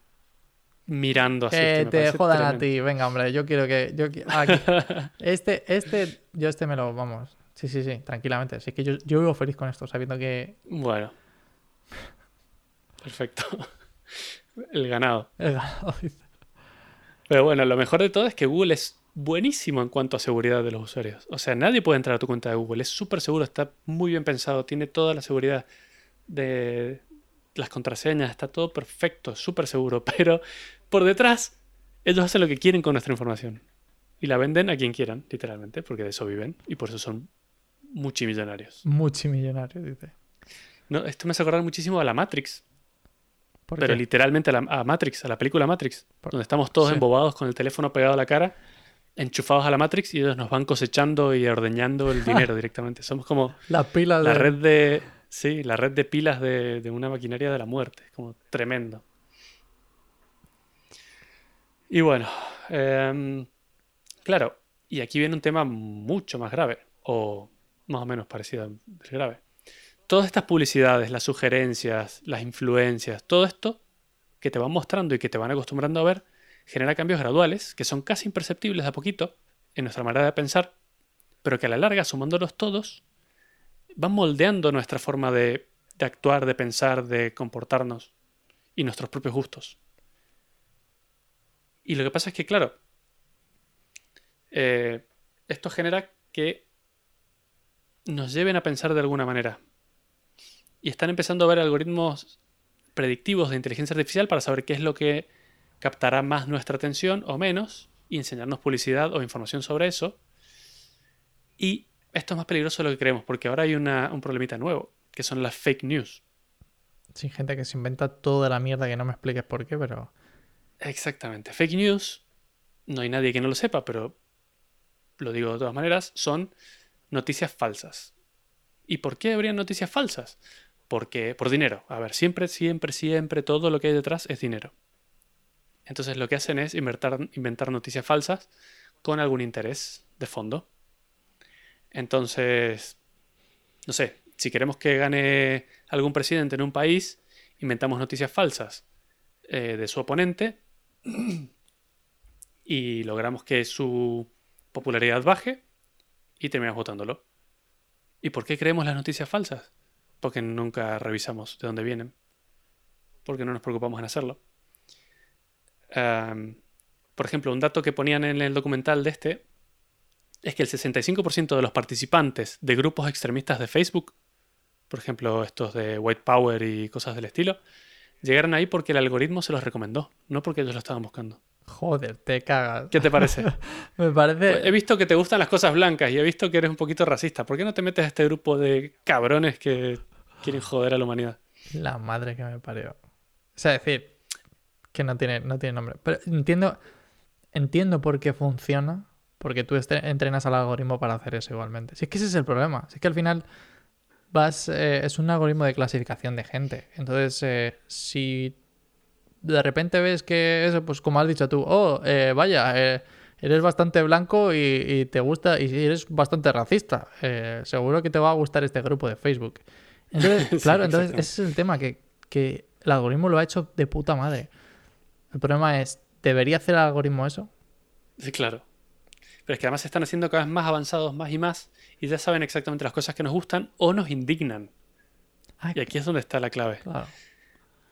Speaker 1: mirando así.
Speaker 2: Que te jodan a ti, venga, hombre, yo quiero que. Yo, este, este, yo este me lo. Vamos. Sí, sí, sí, tranquilamente. Así que yo, yo vivo feliz con esto, sabiendo que.
Speaker 1: Bueno. Perfecto. El ganado.
Speaker 2: El ganado,
Speaker 1: Pero bueno, lo mejor de todo es que Google es buenísimo en cuanto a seguridad de los usuarios. O sea, nadie puede entrar a tu cuenta de Google. Es súper seguro, está muy bien pensado, tiene toda la seguridad de las contraseñas, está todo perfecto, súper seguro. Pero por detrás, ellos hacen lo que quieren con nuestra información. Y la venden a quien quieran, literalmente, porque de eso viven. Y por eso son multimillonarios.
Speaker 2: Multimillonarios, dice.
Speaker 1: No, esto me hace acordar muchísimo a la Matrix. pero literalmente a, la, Matrix, a la película Matrix. Donde estamos todos embobados con el teléfono pegado a la cara, enchufados a la Matrix y ellos nos van cosechando y ordeñando el dinero directamente. Somos como
Speaker 2: la, pila
Speaker 1: la red de... Sí, la red de pilas de, de una maquinaria de la muerte. Como tremendo. Y bueno, em, claro, y aquí viene un tema mucho más grave, o más o menos parecido al grave. Todas estas publicidades, las sugerencias, las influencias, todo esto que te van mostrando y que te van acostumbrando a ver, genera cambios graduales que son casi imperceptibles de a poquito en nuestra manera de pensar, pero que a la larga, sumándolos todos, van moldeando nuestra forma de, actuar, de pensar, de comportarnos y nuestros propios gustos. Y lo que pasa es que, claro, eh, esto genera que nos lleven a pensar de alguna manera. Y están empezando a ver algoritmos predictivos de inteligencia artificial para saber qué es lo que captará más nuestra atención o menos y enseñarnos publicidad o información sobre eso. Y esto es más peligroso de lo que creemos, porque ahora hay un problemita nuevo, que son las fake news.
Speaker 2: Sí, gente que se inventa toda la mierda que no me expliques por qué, pero...
Speaker 1: Exactamente. Fake news, no hay nadie que no lo sepa, pero lo digo de todas maneras, son noticias falsas. ¿Y por qué habrían noticias falsas? Porque por dinero. A ver, siempre, siempre, siempre todo lo que hay detrás es dinero. Entonces lo que hacen es inventar, noticias falsas con algún interés de fondo. Entonces, no sé, si queremos que gane algún presidente en un país, inventamos noticias falsas eh, de su oponente y logramos que su popularidad baje y terminamos votándolo. ¿Y por qué creemos las noticias falsas? Porque nunca revisamos de dónde vienen. Porque no nos preocupamos en hacerlo. Por ejemplo, un dato que ponían en el documental de este es que el 65% de los participantes de grupos extremistas de Facebook, por ejemplo, estos de White Power y cosas del estilo, Llegaron ahí porque el algoritmo se los recomendó, no porque ellos lo estaban buscando.
Speaker 2: Joder, te cagas.
Speaker 1: ¿Qué te parece?
Speaker 2: Me parece.
Speaker 1: He visto que te gustan las cosas blancas y he visto que eres un poquito racista. ¿Por qué no te metes a este grupo de cabrones que Quieren joder a la humanidad.
Speaker 2: La madre que me parió. O sea, decir, que no tiene, no tiene nombre. Pero entiendo, entiendo por qué funciona, porque tú entrenas al algoritmo para hacer eso igualmente. Si es que ese es el problema. Si es que al final vas, eh, es un algoritmo de clasificación de gente. Entonces, eh, si de repente ves que eso, pues como has dicho tú, oh, eh, vaya, eres bastante blanco y, y te gusta, y eres bastante racista, seguro que te va a gustar este grupo de Facebook. Entonces, claro, entonces ese es el tema, que, que el algoritmo lo ha hecho de puta madre. El problema es, ¿debería hacer el algoritmo eso?
Speaker 1: Sí, claro. Pero es que además se están haciendo cada vez más avanzados, más y más, y ya saben exactamente las cosas que nos gustan o nos indignan.
Speaker 2: Ay,
Speaker 1: Y aquí es donde está la clave.
Speaker 2: claro.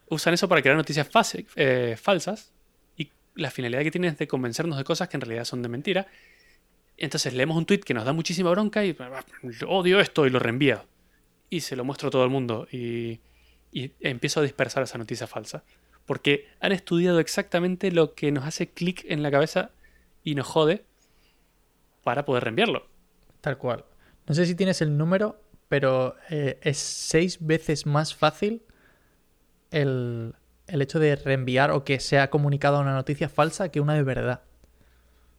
Speaker 1: Usan eso para crear noticias fase- eh, falsas y la finalidad que tienen es de convencernos de cosas que en realidad son de mentira. Entonces leemos un tweet que nos da muchísima bronca y "Ah, odio esto y lo reenvío. Y se lo muestro a todo el mundo y, y empiezo a dispersar esa noticia falsa. Porque han estudiado exactamente lo que nos hace clic en la cabeza y nos jode para poder reenviarlo.
Speaker 2: Tal cual. No sé si tienes el número, pero eh, es seis veces más fácil el, el hecho de reenviar o que sea comunicado una noticia falsa que una de verdad.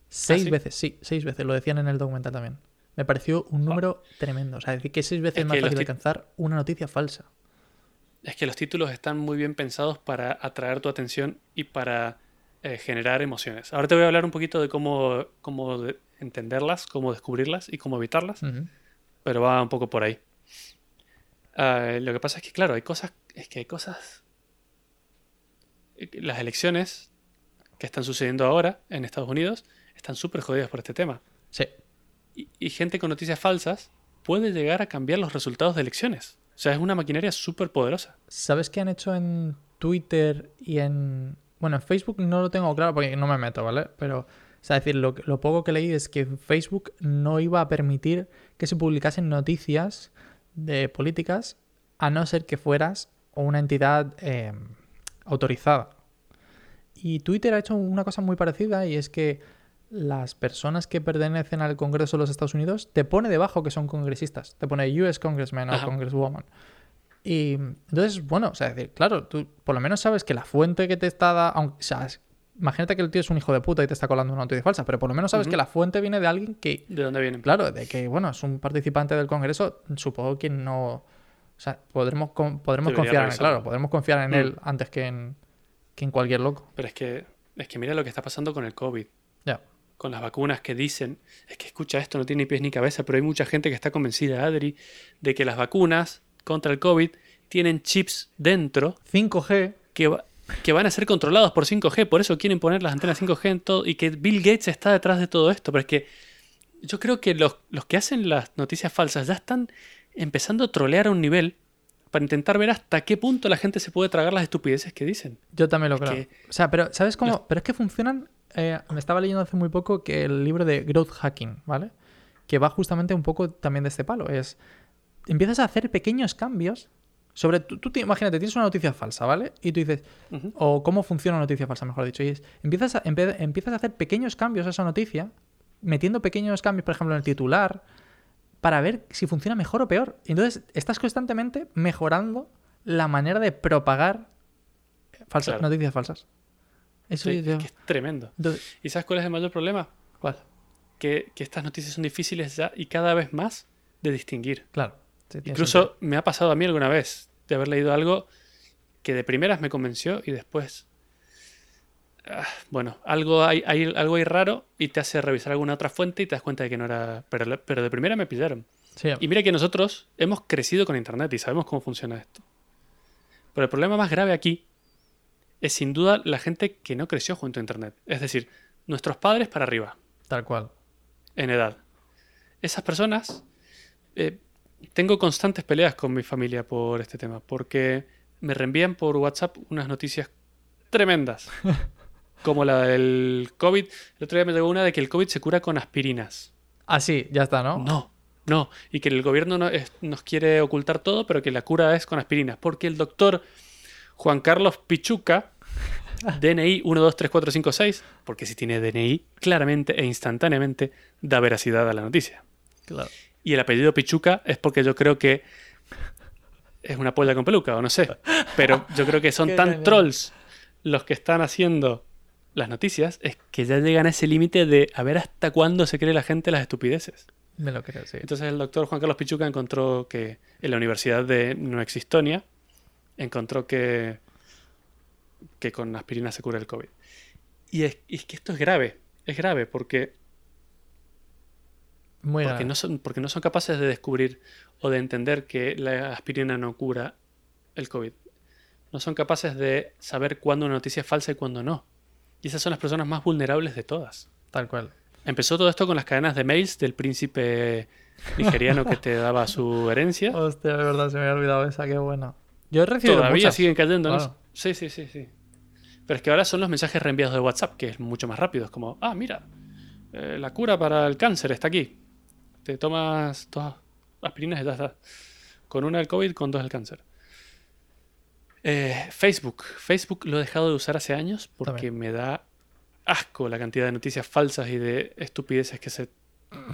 Speaker 2: Seis
Speaker 1: sí?
Speaker 2: veces, sí, seis veces. Lo decían en el documental también. Me pareció un número tremendo. O sea, decir que es seis veces
Speaker 1: Es
Speaker 2: más fácil alcanzar una noticia falsa.
Speaker 1: Es que los títulos están muy bien pensados para atraer tu atención y para eh, generar emociones. Ahora te voy a hablar un poquito de cómo, cómo de- entenderlas, cómo descubrirlas y cómo evitarlas, pero va un poco por ahí. Ah, lo que pasa es que, claro, hay cosas, es que hay cosas... eh, Las elecciones que están sucediendo ahora en Estados Unidos están súper jodidas por este tema.
Speaker 2: Sí.
Speaker 1: Y, y gente con noticias falsas puede llegar a cambiar los resultados de elecciones. O sea, es una maquinaria súper poderosa.
Speaker 2: ¿Sabes qué han hecho en Twitter y en... Bueno, en Facebook no lo tengo claro porque no me meto, ¿vale? Pero, o sea, decir, lo, lo poco que leí es que Facebook no iba a permitir que se publicasen noticias de políticas a no ser que fueras una entidad eh, autorizada. Y Twitter ha hecho una cosa muy parecida y es que las personas que pertenecen al Congreso de los Estados Unidos te pone debajo que son congresistas. Te pone US Congressman o. Congresswoman. Y entonces, bueno, o sea, decir, claro, tú por lo menos sabes que la fuente que te está da, aunque, o sea, imagínate que el tío es un hijo de puta y te está colando una noticia falsa, pero por lo menos sabes que la fuente viene de alguien que,
Speaker 1: ¿De dónde vienen?
Speaker 2: claro, de que, bueno, es un participante del Congreso, supongo que no, o sea, podremos, con- podremos
Speaker 1: Debería
Speaker 2: confiar en él, claro, podremos confiar en
Speaker 1: Mm.
Speaker 2: él antes que en, que en cualquier loco.
Speaker 1: Pero es que, es que mira lo que está pasando con el COVID. Con las vacunas que dicen, es que escucha esto, no tiene ni pies ni cabeza, pero hay mucha gente que está convencida, Adri, de que las vacunas contra el COVID tienen chips dentro
Speaker 2: 5G,
Speaker 1: que, va- que van a ser controlados por 5G, por eso quieren poner las antenas 5G en todo, y que Bill Gates está detrás de todo esto, pero es que yo creo que los, los que hacen las noticias falsas ya están empezando a trolear a un nivel para intentar ver hasta qué punto la gente se puede tragar las estupideces que dicen.
Speaker 2: yo también lo
Speaker 1: Es
Speaker 2: creo.
Speaker 1: que-
Speaker 2: O sea, pero ¿sabes cómo?
Speaker 1: Los-
Speaker 2: Pero es que funcionan, eh, me estaba leyendo hace muy poco que el libro de Growth Hacking, ¿vale? Que va justamente un poco también de este palo, es, empiezas a hacer pequeños cambios sobre, tú, tú te- imagínate, tienes una noticia falsa, ¿vale? Y tú dices, o cómo funciona una noticia falsa, mejor dicho. Y es, empiezas, a, empe- empiezas a hacer pequeños cambios a esa noticia, metiendo pequeños cambios, por ejemplo, en el titular, para ver si funciona mejor o peor. Y entonces estás constantemente mejorando la manera de propagar falsas,
Speaker 1: Claro.
Speaker 2: noticias falsas. Eso
Speaker 1: Sí, es que es tremendo.
Speaker 2: entonces,
Speaker 1: ¿Y sabes cuál es el mayor problema?
Speaker 2: ¿cuál?
Speaker 1: Que, que estas noticias son difíciles ya y cada vez más de distinguir.
Speaker 2: Claro. sí,
Speaker 1: Incluso me ha pasado a mí alguna vez de haber leído algo que de primeras me convenció y después, ah, bueno, algo hay, hay algo hay raro y te hace revisar alguna otra fuente y te das cuenta de que no era, pero, de primera me pillaron.
Speaker 2: Sí,
Speaker 1: Y mira que nosotros hemos crecido con Internet y sabemos cómo funciona esto. Pero el problema más grave aquí es sin duda la gente que no creció junto a Internet. Es decir, nuestros padres para arriba
Speaker 2: tal cual.
Speaker 1: en edad. Esas personas, eh, tengo constantes peleas con mi familia por este tema, porque me reenvían por WhatsApp unas noticias tremendas, como la del COVID. El otro día me llegó una de que el COVID se cura con aspirinas.
Speaker 2: Ah, sí, ya está, ¿no?
Speaker 1: No, no, y que el gobierno no- es- nos quiere ocultar todo, pero que la cura es con aspirinas, porque el doctor Juan Carlos Pichuca, DNI 123456, porque si tiene DNI, claramente e instantáneamente da veracidad a la noticia.
Speaker 2: Claro.
Speaker 1: Y el apellido Pichuca es porque yo creo que es una polla con peluca o no sé. Pero yo creo que son tan trolls los que están haciendo las noticias, es que ya llegan a ese límite de a ver hasta cuándo se cree la gente las estupideces.
Speaker 2: Me lo creo, sí.
Speaker 1: Entonces el doctor Juan Carlos Pichuca encontró que en la Universidad de Nueva Estonia encontró que, que con aspirina se cura el COVID. Y es, y es que esto es grave, es grave porque,
Speaker 2: Muy
Speaker 1: porque,
Speaker 2: grave.
Speaker 1: no son, porque no son capaces de descubrir o de entender que la aspirina no cura el COVID. No son capaces de saber cuándo una noticia es falsa y cuándo no. Y esas son las personas más vulnerables de todas.
Speaker 2: Tal cual.
Speaker 1: Empezó todo esto con las cadenas de mails del príncipe nigeriano que te daba su herencia.
Speaker 2: Hostia, de verdad, se me había olvidado esa, qué bueno. Yo he recibido
Speaker 1: Todavía
Speaker 2: muchas.
Speaker 1: siguen cayendo, ¿no? Sí, sí, sí, sí. Pero es que ahora son los mensajes reenviados de WhatsApp, que es mucho más rápido. Es como, ah, mira, eh, la cura para el cáncer está aquí. Te tomas dos aspirinas y ya está. Con una del COVID, con dos del cáncer. Eh, Facebook. Facebook lo he dejado de usar hace años porque
Speaker 2: También.
Speaker 1: me da asco la cantidad de noticias falsas y de estupideces que se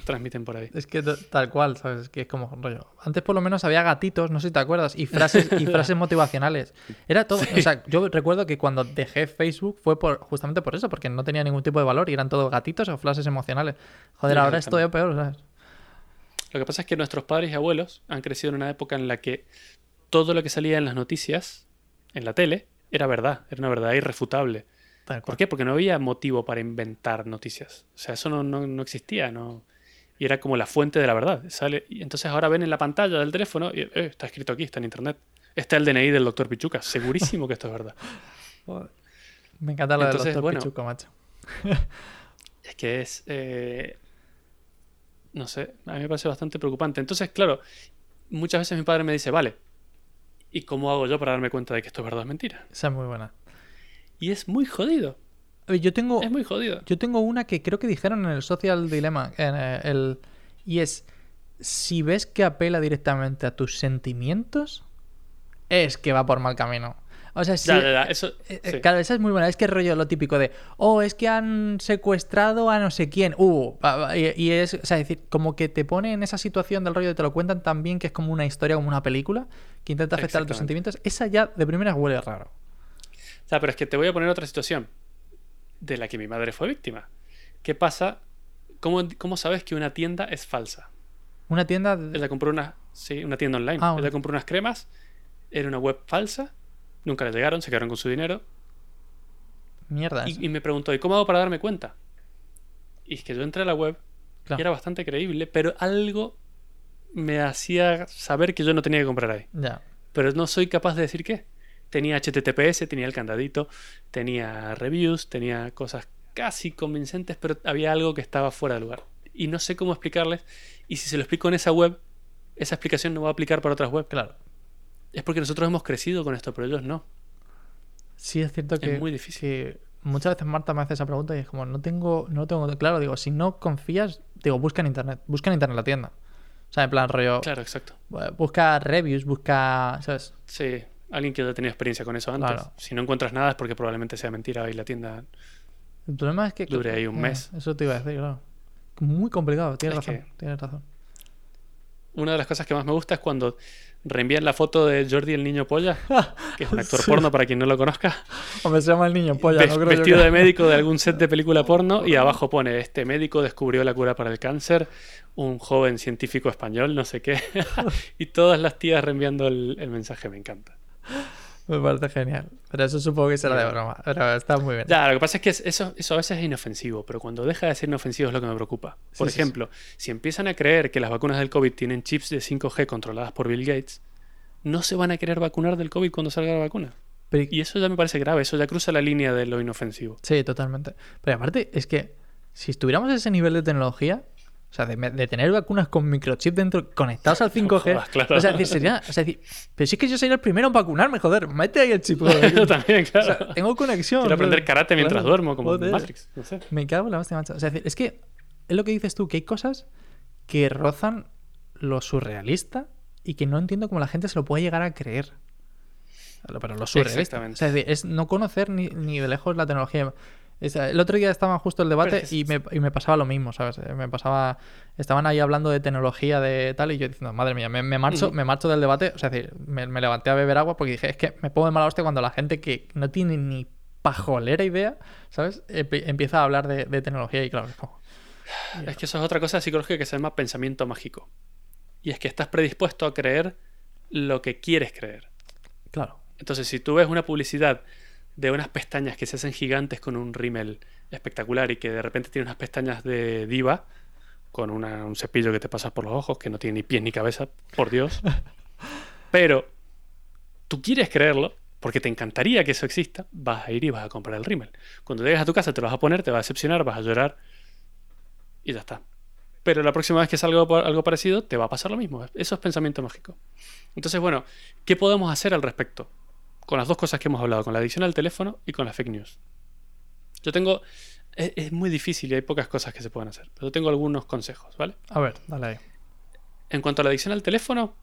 Speaker 1: transmiten por ahí.
Speaker 2: Es que tal cual, ¿sabes? Es que es como rollo. Antes por lo menos había gatitos, no sé si te acuerdas, y frases, y frases motivacionales. Era todo. O sea, yo recuerdo que cuando dejé Facebook fue por justamente por eso, porque no tenía ningún tipo de valor y eran todos gatitos o frases emocionales. Joder, ahora es todavía peor, ¿sabes?
Speaker 1: Lo que pasa es que nuestros padres y abuelos han crecido en una época en la que todo lo que salía en las noticias, en la tele, era verdad, era una verdad irrefutable. ¿Por qué? Porque no había motivo para inventar noticias. O sea, eso no, no- no existía, no. Y era como la fuente de la verdad. Sale, y entonces ahora ven en la pantalla del teléfono y eh, está escrito aquí, está en internet. Está el DNI del doctor Pichuca. Segurísimo que esto es verdad.
Speaker 2: Me encanta lo
Speaker 1: Entonces,
Speaker 2: del doctor
Speaker 1: bueno.
Speaker 2: Pichuco, macho.
Speaker 1: Es que es. eh, no sé, a mí me parece bastante preocupante. Entonces, claro, muchas veces mi padre me dice, vale, ¿y cómo hago yo para darme cuenta de que esto es verdad o es mentira?
Speaker 2: Esa es muy buena.
Speaker 1: Y es muy jodido.
Speaker 2: Yo tengo,
Speaker 1: Es muy jodido.
Speaker 2: Yo tengo una que creo que dijeron en el Social Dilemma. En eh, el, y es: si ves que apela directamente a tus sentimientos, es que va por mal camino. O sea, si.
Speaker 1: Ya, ya, ya, eso.
Speaker 2: eh, eh,
Speaker 1: sí.
Speaker 2: Claro, esa es muy buena. Es que rollo lo típico de, oh, es que han secuestrado a no sé quién. Uh, y, y es, o sea, es decir, como que te pone en esa situación del rollo de te lo cuentan tan bien que es como una historia, como una película, que intenta afectar a tus sentimientos. Esa ya de primeras huele raro.
Speaker 1: O sea, pero es que te voy a poner otra situación de la que mi madre fue víctima. ¿Qué pasa? ¿Cómo, cómo sabes que una tienda es falsa?
Speaker 2: Una tienda. de-
Speaker 1: Ella compró una, sí, una tienda online.
Speaker 2: Ah,
Speaker 1: Ella compró unas cremas, era una web falsa, nunca le llegaron, se quedaron con su dinero.
Speaker 2: Mierda.
Speaker 1: y me preguntó, ¿y cómo hago para darme cuenta? Y es que yo entré a la web
Speaker 2: Claro.
Speaker 1: y era bastante creíble, pero algo me hacía saber que yo no tenía que comprar ahí.
Speaker 2: Ya.
Speaker 1: Pero no soy capaz de decir qué. Tenía HTTPS, tenía el candadito, tenía reviews, tenía cosas casi convincentes, pero había algo que estaba fuera de lugar. Y no sé cómo explicarles. Y si se lo explico en esa web, esa explicación no va a aplicar para otras webs.
Speaker 2: Claro.
Speaker 1: Es porque nosotros hemos crecido con esto, pero ellos no.
Speaker 2: Sí, es cierto que,
Speaker 1: muy difícil.
Speaker 2: que muchas veces Marta me hace esa pregunta y es como, no tengo, no lo tengo claro. Digo, si no confías, digo, busca en internet, busca en internet la tienda. O sea, en plan rollo,
Speaker 1: Claro, exacto.
Speaker 2: busca reviews, busca, ¿sabes?
Speaker 1: Sí, alguien que haya tenido experiencia con eso antes.
Speaker 2: Claro.
Speaker 1: Si no encuentras nada es porque probablemente sea mentira y la tienda.
Speaker 2: El problema es que...
Speaker 1: Dure ahí un
Speaker 2: eh,
Speaker 1: mes.
Speaker 2: Eso te iba a decir, claro. Muy complicado, tienes
Speaker 1: Es
Speaker 2: razón, tienes razón.
Speaker 1: Una de las cosas que más me gusta es cuando reenvían la foto de Jordi el niño polla, que es un actor
Speaker 2: Sí.
Speaker 1: porno para quien no lo conozca.
Speaker 2: Hombre, se llama el niño polla,
Speaker 1: Ves-
Speaker 2: no creo yo
Speaker 1: vestido
Speaker 2: que-
Speaker 1: de médico de algún set de película porno y abajo pone este médico descubrió la cura para el cáncer un joven científico español no sé qué y todas las tías reenviando el, el mensaje me encanta
Speaker 2: Me parece genial. Pero eso supongo que será de broma. Pero está muy bien.
Speaker 1: ya lo que pasa es que es- eso, eso a veces es inofensivo pero cuando deja de ser inofensivo es lo que me preocupa por
Speaker 2: Sí, sí, sí.
Speaker 1: ejemplo si empiezan a creer que las vacunas del COVID tienen chips de 5G controladas por Bill Gates no se van a querer vacunar del COVID cuando salga la vacuna
Speaker 2: Pero-
Speaker 1: y eso ya me parece grave eso ya cruza la línea de lo inofensivo
Speaker 2: Sí, totalmente. Pero aparte, es que si estuviéramos a ese nivel de tecnología, o sea, de, de tener vacunas con microchip dentro, conectados al 5G,
Speaker 1: jodas, claro.
Speaker 2: o sea, decir, sería, o sea, decir, pero si es que yo sería el primero en vacunarme, joder, mete ahí el chip.
Speaker 1: yo también
Speaker 2: O
Speaker 1: claro
Speaker 2: sea, tengo conexión.
Speaker 1: Quiero aprender karate mientras
Speaker 2: Claro,
Speaker 1: duermo, como
Speaker 2: joder.
Speaker 1: Matrix. No sé.
Speaker 2: Me cago en la hostia, macho. O sea, es decir, es que es lo que dices tú, que hay cosas que rozan lo surrealista y que no entiendo cómo la gente se lo puede llegar a creer. Pero lo surrealista.
Speaker 1: Exactamente.
Speaker 2: O sea, es, decir, es no conocer ni, ni de lejos la tecnología. Es- El otro día estaba justo el debate
Speaker 1: es
Speaker 2: y me, y me pasaba lo mismo, ¿sabes? Eh, Me pasaba... Estaban ahí hablando de tecnología, de tal, y yo diciendo, madre mía, me, me marcho, me marcho del debate. O sea, es decir, me, me levanté a beber agua porque dije, es que me pongo de mala hostia cuando la gente que no tiene ni pajolera idea, ¿sabes? Empi- Empieza a hablar de, de tecnología y claro, es como...
Speaker 1: Es que eso es otra cosa psicológica que se llama pensamiento mágico. Y es que estás predispuesto a creer lo que quieres creer.
Speaker 2: Claro.
Speaker 1: Entonces, si tú ves una publicidad de unas pestañas que se hacen gigantes con un rímel espectacular y que de repente tiene unas pestañas de diva con una- un cepillo que te pasas por los ojos, que no tiene ni pies ni cabeza, por Dios. Pero tú quieres creerlo, porque te encantaría que eso exista, vas a ir y vas a comprar el rímel. Cuando llegues a tu casa te lo vas a poner, te va a decepcionar, vas a llorar y ya está. Pero la próxima vez que salga algo, algo parecido, te va a pasar lo mismo. Eso es pensamiento mágico. Entonces, bueno, ¿qué podemos hacer al respecto? Con las dos cosas que hemos hablado, con la adicción al teléfono y con las fake news. Yo tengo... Es, es muy difícil y hay pocas cosas que se pueden hacer, pero tengo algunos consejos, ¿vale?
Speaker 2: A ver, dale ahí.
Speaker 1: En cuanto a la adicción al teléfono,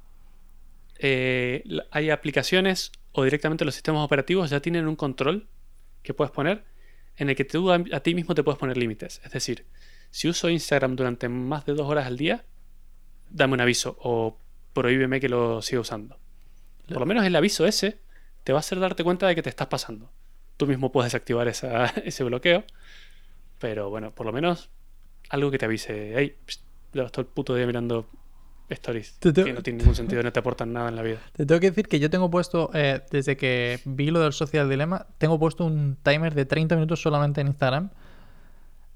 Speaker 1: eh, hay aplicaciones o directamente los sistemas operativos ya tienen un control que puedes poner en el que tú a, a ti mismo te puedes poner límites. Es decir, si uso Instagram durante más de dos horas al día, dame un aviso o prohíbeme que lo siga usando. Por lo menos el aviso ese te va a hacer darte cuenta de que te estás pasando. Tú mismo puedes desactivar esa- ese bloqueo, pero bueno, por lo menos algo que te avise, hey, llevas todo el puto día mirando stories
Speaker 2: Te-
Speaker 1: que no tienen ningún sentido, no te aportan nada en la vida.
Speaker 2: Te tengo que decir que yo tengo puesto, eh, desde que vi lo del Social Dilemma, tengo puesto un timer de 30 minutos solamente en Instagram.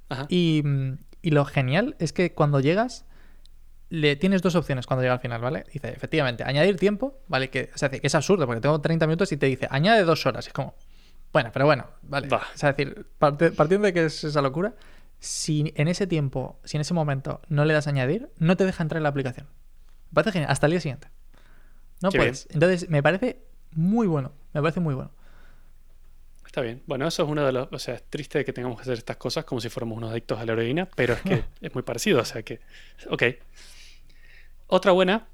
Speaker 1: Ajá.
Speaker 2: Y, mm, y lo genial es que cuando llegas, le tienes dos opciones cuando llega al final, ¿vale? Dice, efectivamente, añadir tiempo, ¿vale? Que, o sea, que es absurdo porque tengo 30 minutos y te dice, añade dos horas. Es como, bueno, pero bueno, ¿vale?
Speaker 1: Va.
Speaker 2: O sea, es decir, partiendo de que es esa locura, si en ese tiempo, si en ese momento no le das a añadir, no te deja entrar en la aplicación. Me parece genial, hasta el día siguiente. No
Speaker 1: Qué
Speaker 2: puedes. Entonces, me parece muy bueno. Me parece muy bueno.
Speaker 1: Está bien. Bueno, eso es uno de los. O sea, es triste que tengamos que hacer estas cosas como si fuéramos unos adictos a la heroína, pero es que es muy parecido. O sea que. Ok. Otra buena,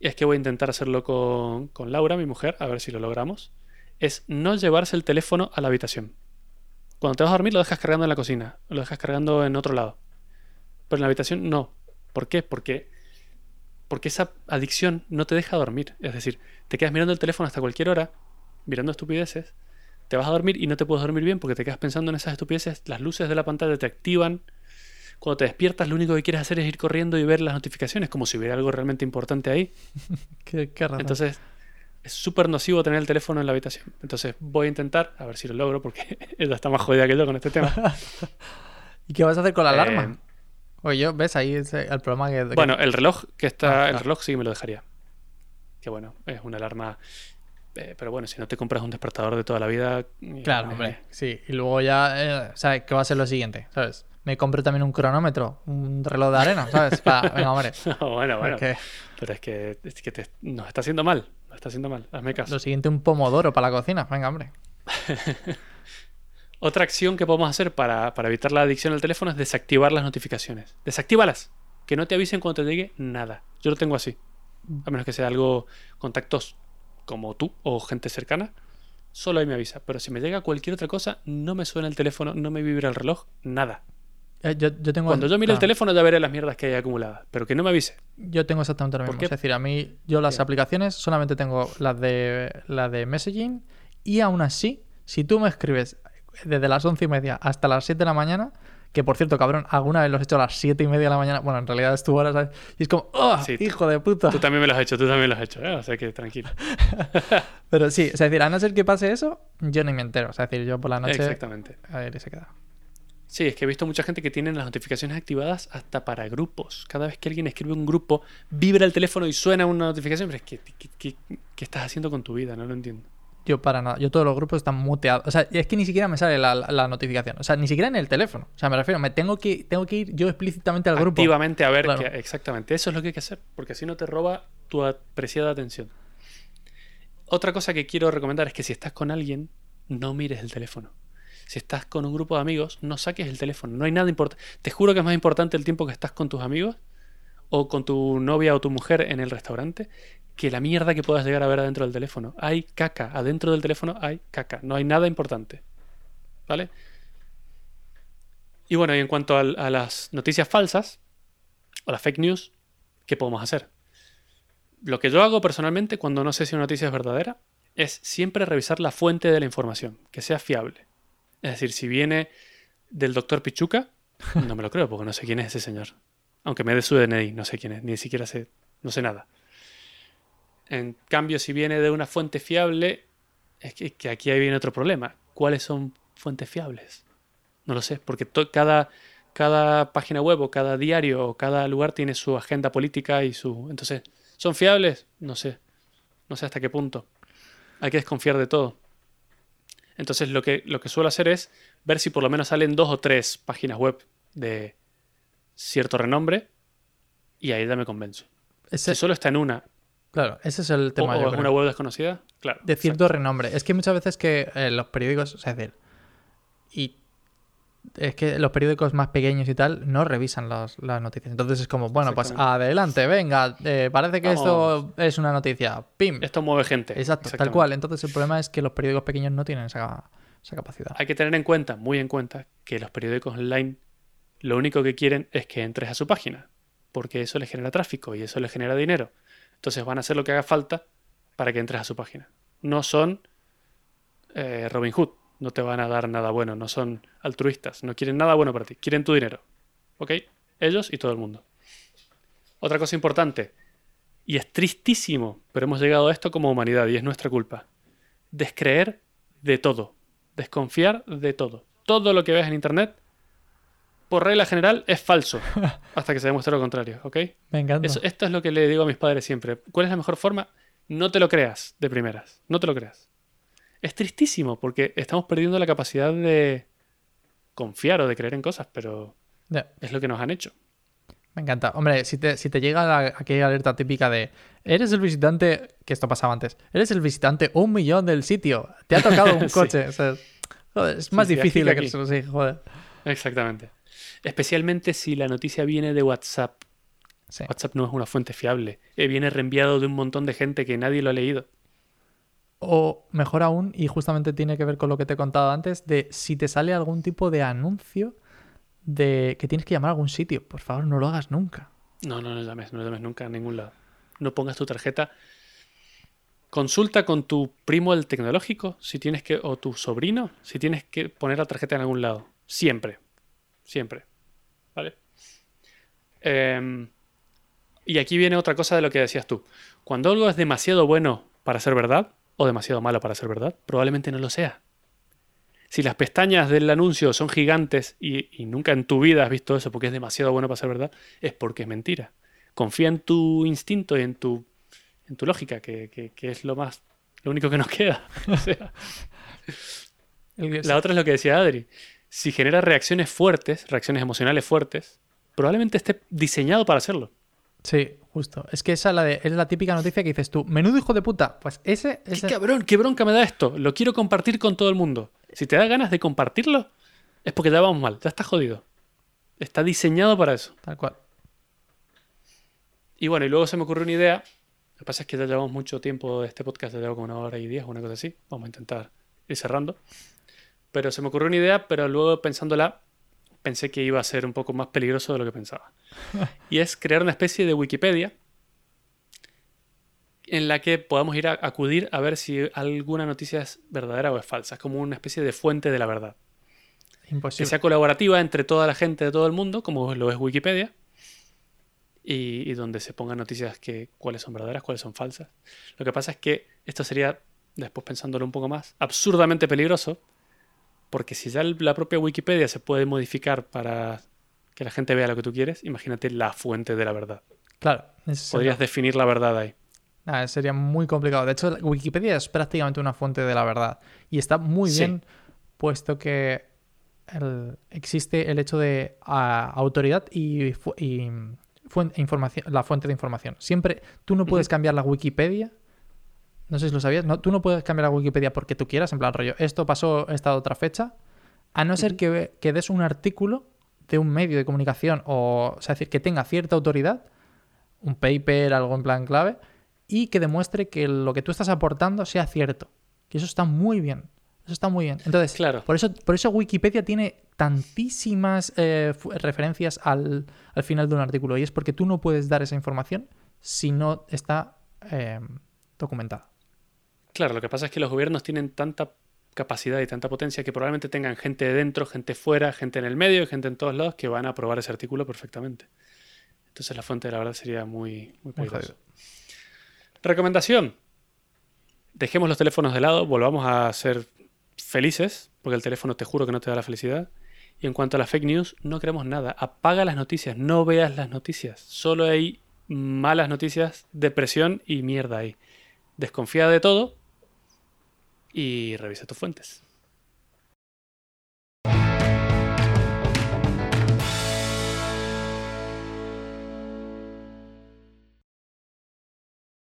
Speaker 1: es que voy a intentar hacerlo con, con Laura, mi mujer, a ver si lo logramos, es no llevarse el teléfono a la habitación. Cuando te vas a dormir lo dejas cargando en la cocina, lo dejas cargando en otro lado. Pero en la habitación no. ¿Por qué? Porque, porque esa adicción no te deja dormir. Es decir, te quedas mirando el teléfono hasta cualquier hora, mirando estupideces, te vas a dormir y no te puedes dormir bien porque te quedas pensando en esas estupideces, las luces de la pantalla te activan. Cuando te despiertas, lo único que quieres hacer es ir corriendo y ver las notificaciones, como si hubiera algo realmente importante ahí.
Speaker 2: Qué, qué razón.
Speaker 1: Entonces, es súper nocivo tener el teléfono en la habitación. Entonces, voy a intentar, a ver si lo logro, porque ella está más jodida que yo con este tema.
Speaker 2: ¿Y qué vas a hacer con la alarma?
Speaker 1: Eh,
Speaker 2: Oye, yo, ¿ves? Ahí es el problema que...
Speaker 1: Bueno, el reloj que está,
Speaker 2: Ah,
Speaker 1: el reloj sí me lo dejaría. Que bueno, es una alarma. eh, pero bueno, si no te compras un despertador de toda la vida. eh,
Speaker 2: Claro,
Speaker 1: eh,
Speaker 2: hombre, sí. Y luego ya, eh, ¿sabes? ¿Qué va a ser lo siguiente? ¿Sabes? Me compro también un cronómetro, un reloj de arena, ¿sabes? Para, venga, hombre.
Speaker 1: No, bueno, bueno.
Speaker 2: porque
Speaker 1: Pero es que, es que te- nos está haciendo mal. Nos está haciendo mal. Hazme caso.
Speaker 2: lo siguiente, un pomodoro para la cocina. Venga, hombre.
Speaker 1: Otra acción que podemos hacer para, para evitar la adicción al teléfono es desactivar las notificaciones. Desactívalas. Que no te avisen cuando te llegue nada. Yo lo tengo así. A menos que sea algo contactos como tú o gente cercana. Solo ahí me avisa. Pero si me llega cualquier otra cosa, no me suena el teléfono, no me vibra el reloj, nada.
Speaker 2: Eh, Yo, yo tengo...
Speaker 1: Cuando yo mire el
Speaker 2: claro,
Speaker 1: teléfono ya veré las mierdas que hay acumuladas. Pero que no me avise.
Speaker 2: Yo tengo exactamente lo
Speaker 1: ¿Por
Speaker 2: mismo.
Speaker 1: qué?
Speaker 2: Es decir, a mí, yo las aplicaciones solamente tengo las de, las de messaging y aún así, si tú me escribes desde las once y media hasta las 7 de la mañana, que por cierto, cabrón, alguna vez los he hecho a las siete y media de la mañana, bueno, en realidad es tu hora, ¿sabes? Y es como, ¡oh,
Speaker 1: Sí,
Speaker 2: hijo de puta!
Speaker 1: Tú también me lo has hecho, tú también lo has hecho. ¿eh? O sea que tranquilo.
Speaker 2: Pero sí, es decir, a no ser que pase eso, yo ni me entero. O sea, es decir, yo por la noche...
Speaker 1: Exactamente.
Speaker 2: A ver, y se queda.
Speaker 1: Sí, es que he visto mucha gente que tiene las notificaciones activadas hasta para grupos. Cada vez que alguien escribe un grupo, vibra el teléfono y suena una notificación. Pero es que, ¿qué, qué- qué estás haciendo con tu vida? No lo entiendo.
Speaker 2: Yo para nada. Yo todos los grupos están muteados. O sea, es que ni siquiera me sale la, la- la notificación. O sea, ni siquiera en el teléfono. O sea, me refiero, me tengo que, tengo que ir yo explícitamente al grupo.
Speaker 1: Activamente a ver
Speaker 2: Claro.
Speaker 1: que- exactamente. Eso es lo que hay que hacer, porque así no te roba tu apreciada atención. Otra cosa que quiero recomendar es que si estás con alguien, no mires el teléfono. Si estás con un grupo de amigos, no saques el teléfono. No hay nada importante. Te juro que es más importante el tiempo que estás con tus amigos o con tu novia o tu mujer en el restaurante que la mierda que puedas llegar a ver adentro del teléfono. Hay caca. Adentro del teléfono hay caca. No hay nada importante. ¿Vale? Y bueno, y en cuanto a, a las noticias falsas o las fake news, ¿qué podemos hacer? Lo que yo hago personalmente cuando no sé si una noticia es verdadera es siempre revisar la fuente de la información, que sea fiable. Es decir, si viene del doctor Pichuca, no me lo creo porque no sé quién es ese señor. Aunque me dé su DNI, no sé quién es, ni siquiera sé, no sé nada. En cambio, si viene de una fuente fiable, es que, aquí ahí viene otro problema. ¿Cuáles son fuentes fiables? No lo sé, porque cada, cada página web o cada diario o cada lugar tiene su agenda política y su... Entonces, ¿son fiables? No sé. No sé hasta qué punto. Hay que desconfiar de todo. Entonces, lo que, lo que suelo hacer es ver si por lo menos salen dos o tres páginas web de cierto renombre y ahí ya me convenzo.
Speaker 2: Ese,
Speaker 1: Si solo está en una
Speaker 2: claro, ese es el
Speaker 1: o,
Speaker 2: tema.
Speaker 1: o es
Speaker 2: creo.
Speaker 1: una web desconocida, claro.
Speaker 2: de cierto renombre. Es que muchas veces que eh, los periódicos, o sea, es decir, y es que los periódicos más pequeños y tal no revisan las, las noticias. Entonces es como, bueno, pues adelante, venga, eh, parece que
Speaker 1: Vamos.
Speaker 2: esto es una noticia. ¡Pim!
Speaker 1: Esto mueve gente.
Speaker 2: Exacto, tal cual. Entonces el problema es que los periódicos pequeños no tienen esa, esa capacidad.
Speaker 1: Hay que tener en cuenta, muy en cuenta, que los periódicos online lo único que quieren es que entres a su página, porque eso les genera tráfico y eso les genera dinero. Entonces van a hacer lo que haga falta para que entres a su página. No son eh, Robin Hood, no te van a dar nada bueno, no son altruistas, no quieren nada bueno para ti, quieren tu dinero. ¿Ok? Ellos y todo el mundo. Otra cosa importante, y es tristísimo, pero hemos llegado a esto como humanidad y es nuestra culpa. Descreer de todo, desconfiar de todo. Todo lo que ves en internet, por regla general, es falso, hasta que se demuestre lo contrario, ¿ok?
Speaker 2: Me encanta.
Speaker 1: Eso- esto es lo que le digo a mis padres siempre. ¿Cuál es la mejor forma? No te lo creas de primeras. No te lo creas. Es tristísimo porque estamos perdiendo la capacidad de confiar o de creer en cosas, pero es lo que nos han hecho.
Speaker 2: me encanta. Hombre, si te, si te llega la- aquella alerta típica de eres el visitante, que esto pasaba antes, eres el visitante un millón del sitio, te ha tocado un
Speaker 1: Sí.
Speaker 2: coche. o sea, joder, es más
Speaker 1: sí,
Speaker 2: difícil que eso sí, joder.
Speaker 1: Exactamente. Especialmente si la noticia viene de WhatsApp.
Speaker 2: Sí.
Speaker 1: WhatsApp no es una fuente fiable. Eh, viene reenviado de un montón de gente que nadie lo ha leído.
Speaker 2: O mejor aún, y justamente tiene que ver con lo que te he contado antes, de si te sale algún tipo de anuncio de que tienes que llamar a algún sitio, por favor no lo hagas nunca.
Speaker 1: No, no, no llames, no llames nunca a ningún lado. No pongas tu tarjeta. Consulta con tu primo el tecnológico, si tienes que, o tu sobrino, si tienes que poner la tarjeta en algún lado. Siempre. Siempre. ¿Vale? Em, y aquí viene otra cosa de lo que decías tú. Cuando algo es demasiado bueno para ser verdad, o demasiado malo para ser verdad, probablemente no lo sea. Si las pestañas del anuncio son gigantes y, y nunca en tu vida has visto eso porque es demasiado bueno para ser verdad, es porque es mentira. Confía en tu instinto y en tu, en tu lógica, que, que- que es lo más, lo único que nos queda. O sea,
Speaker 2: El-
Speaker 1: la otra es lo que decía Adri. Si genera reacciones fuertes, reacciones emocionales fuertes, probablemente esté diseñado para hacerlo.
Speaker 2: Sí, justo. Es que esa es la, de- es la típica noticia que dices tú, menudo hijo de puta. Pues ese,
Speaker 1: ¡Qué
Speaker 2: ese
Speaker 1: cabrón! ¡Qué bronca me da esto! Lo quiero compartir con todo el mundo. Si te da ganas de compartirlo, es porque ya vamos mal, ya está jodido. Está diseñado para eso.
Speaker 2: tal cual.
Speaker 1: Y bueno, y luego se me ocurrió una idea. Lo que pasa es que ya llevamos mucho tiempo de este podcast, ya llevo como una hora y diez, una cosa así. Vamos a intentar ir cerrando. Pero se me ocurrió una idea, pero luego pensándola, pensé que iba a ser un poco más peligroso de lo que pensaba. Y es crear una especie de Wikipedia en la que podamos ir a acudir a ver si alguna noticia es verdadera o es falsa. Es como una especie de fuente de la verdad que
Speaker 2: Imposible.
Speaker 1: sea colaborativa entre toda la gente de todo el mundo, como lo es Wikipedia, y, y donde se pongan noticias que cuáles son verdaderas, cuáles son falsas. Lo que pasa es que esto sería, después pensándolo un poco más, absurdamente peligroso, porque si ya la propia Wikipedia se puede modificar para que la gente vea lo que tú quieres, imagínate la fuente de la verdad.
Speaker 2: Claro.
Speaker 1: Podrías definir la verdad ahí.
Speaker 2: Nada, sería muy complicado. De hecho, Wikipedia es prácticamente una fuente de la verdad. Y está muy
Speaker 1: Sí.
Speaker 2: bien puesto que el- existe el hecho de ah, autoridad y, información, la fuente de información. Siempre, tú no puedes cambiar la Wikipedia. No sé si lo sabías. No, tú no puedes cambiar la Wikipedia porque tú quieras, en plan rollo, esto pasó esta otra fecha, a no ser que, que des un artículo de un medio de comunicación o, o sea, decir, que tenga cierta autoridad, un paper, algo en plan clave, y que demuestre que lo que tú estás aportando sea cierto. Y eso está muy bien. Eso está muy bien. Entonces,
Speaker 1: Claro.
Speaker 2: por, eso, por eso Wikipedia tiene tantísimas eh, referencias al, al final de un artículo. Y es porque tú no puedes dar esa información si no está eh, documentada.
Speaker 1: Claro, lo que pasa es que los gobiernos tienen tanta capacidad y tanta potencia que probablemente tengan gente de dentro, gente fuera, gente en el medio y gente en todos lados que van a aprobar ese artículo perfectamente. Entonces la fuente, la verdad, sería muy, muy peligrosa. Recomendación. Dejemos los teléfonos de lado, volvamos a ser felices, porque el teléfono te juro que no te da la felicidad. Y en cuanto a las fake news, no creemos nada. Apaga las noticias, no veas las noticias. Solo hay malas noticias, depresión y mierda ahí. Desconfía de todo y revisa tus fuentes.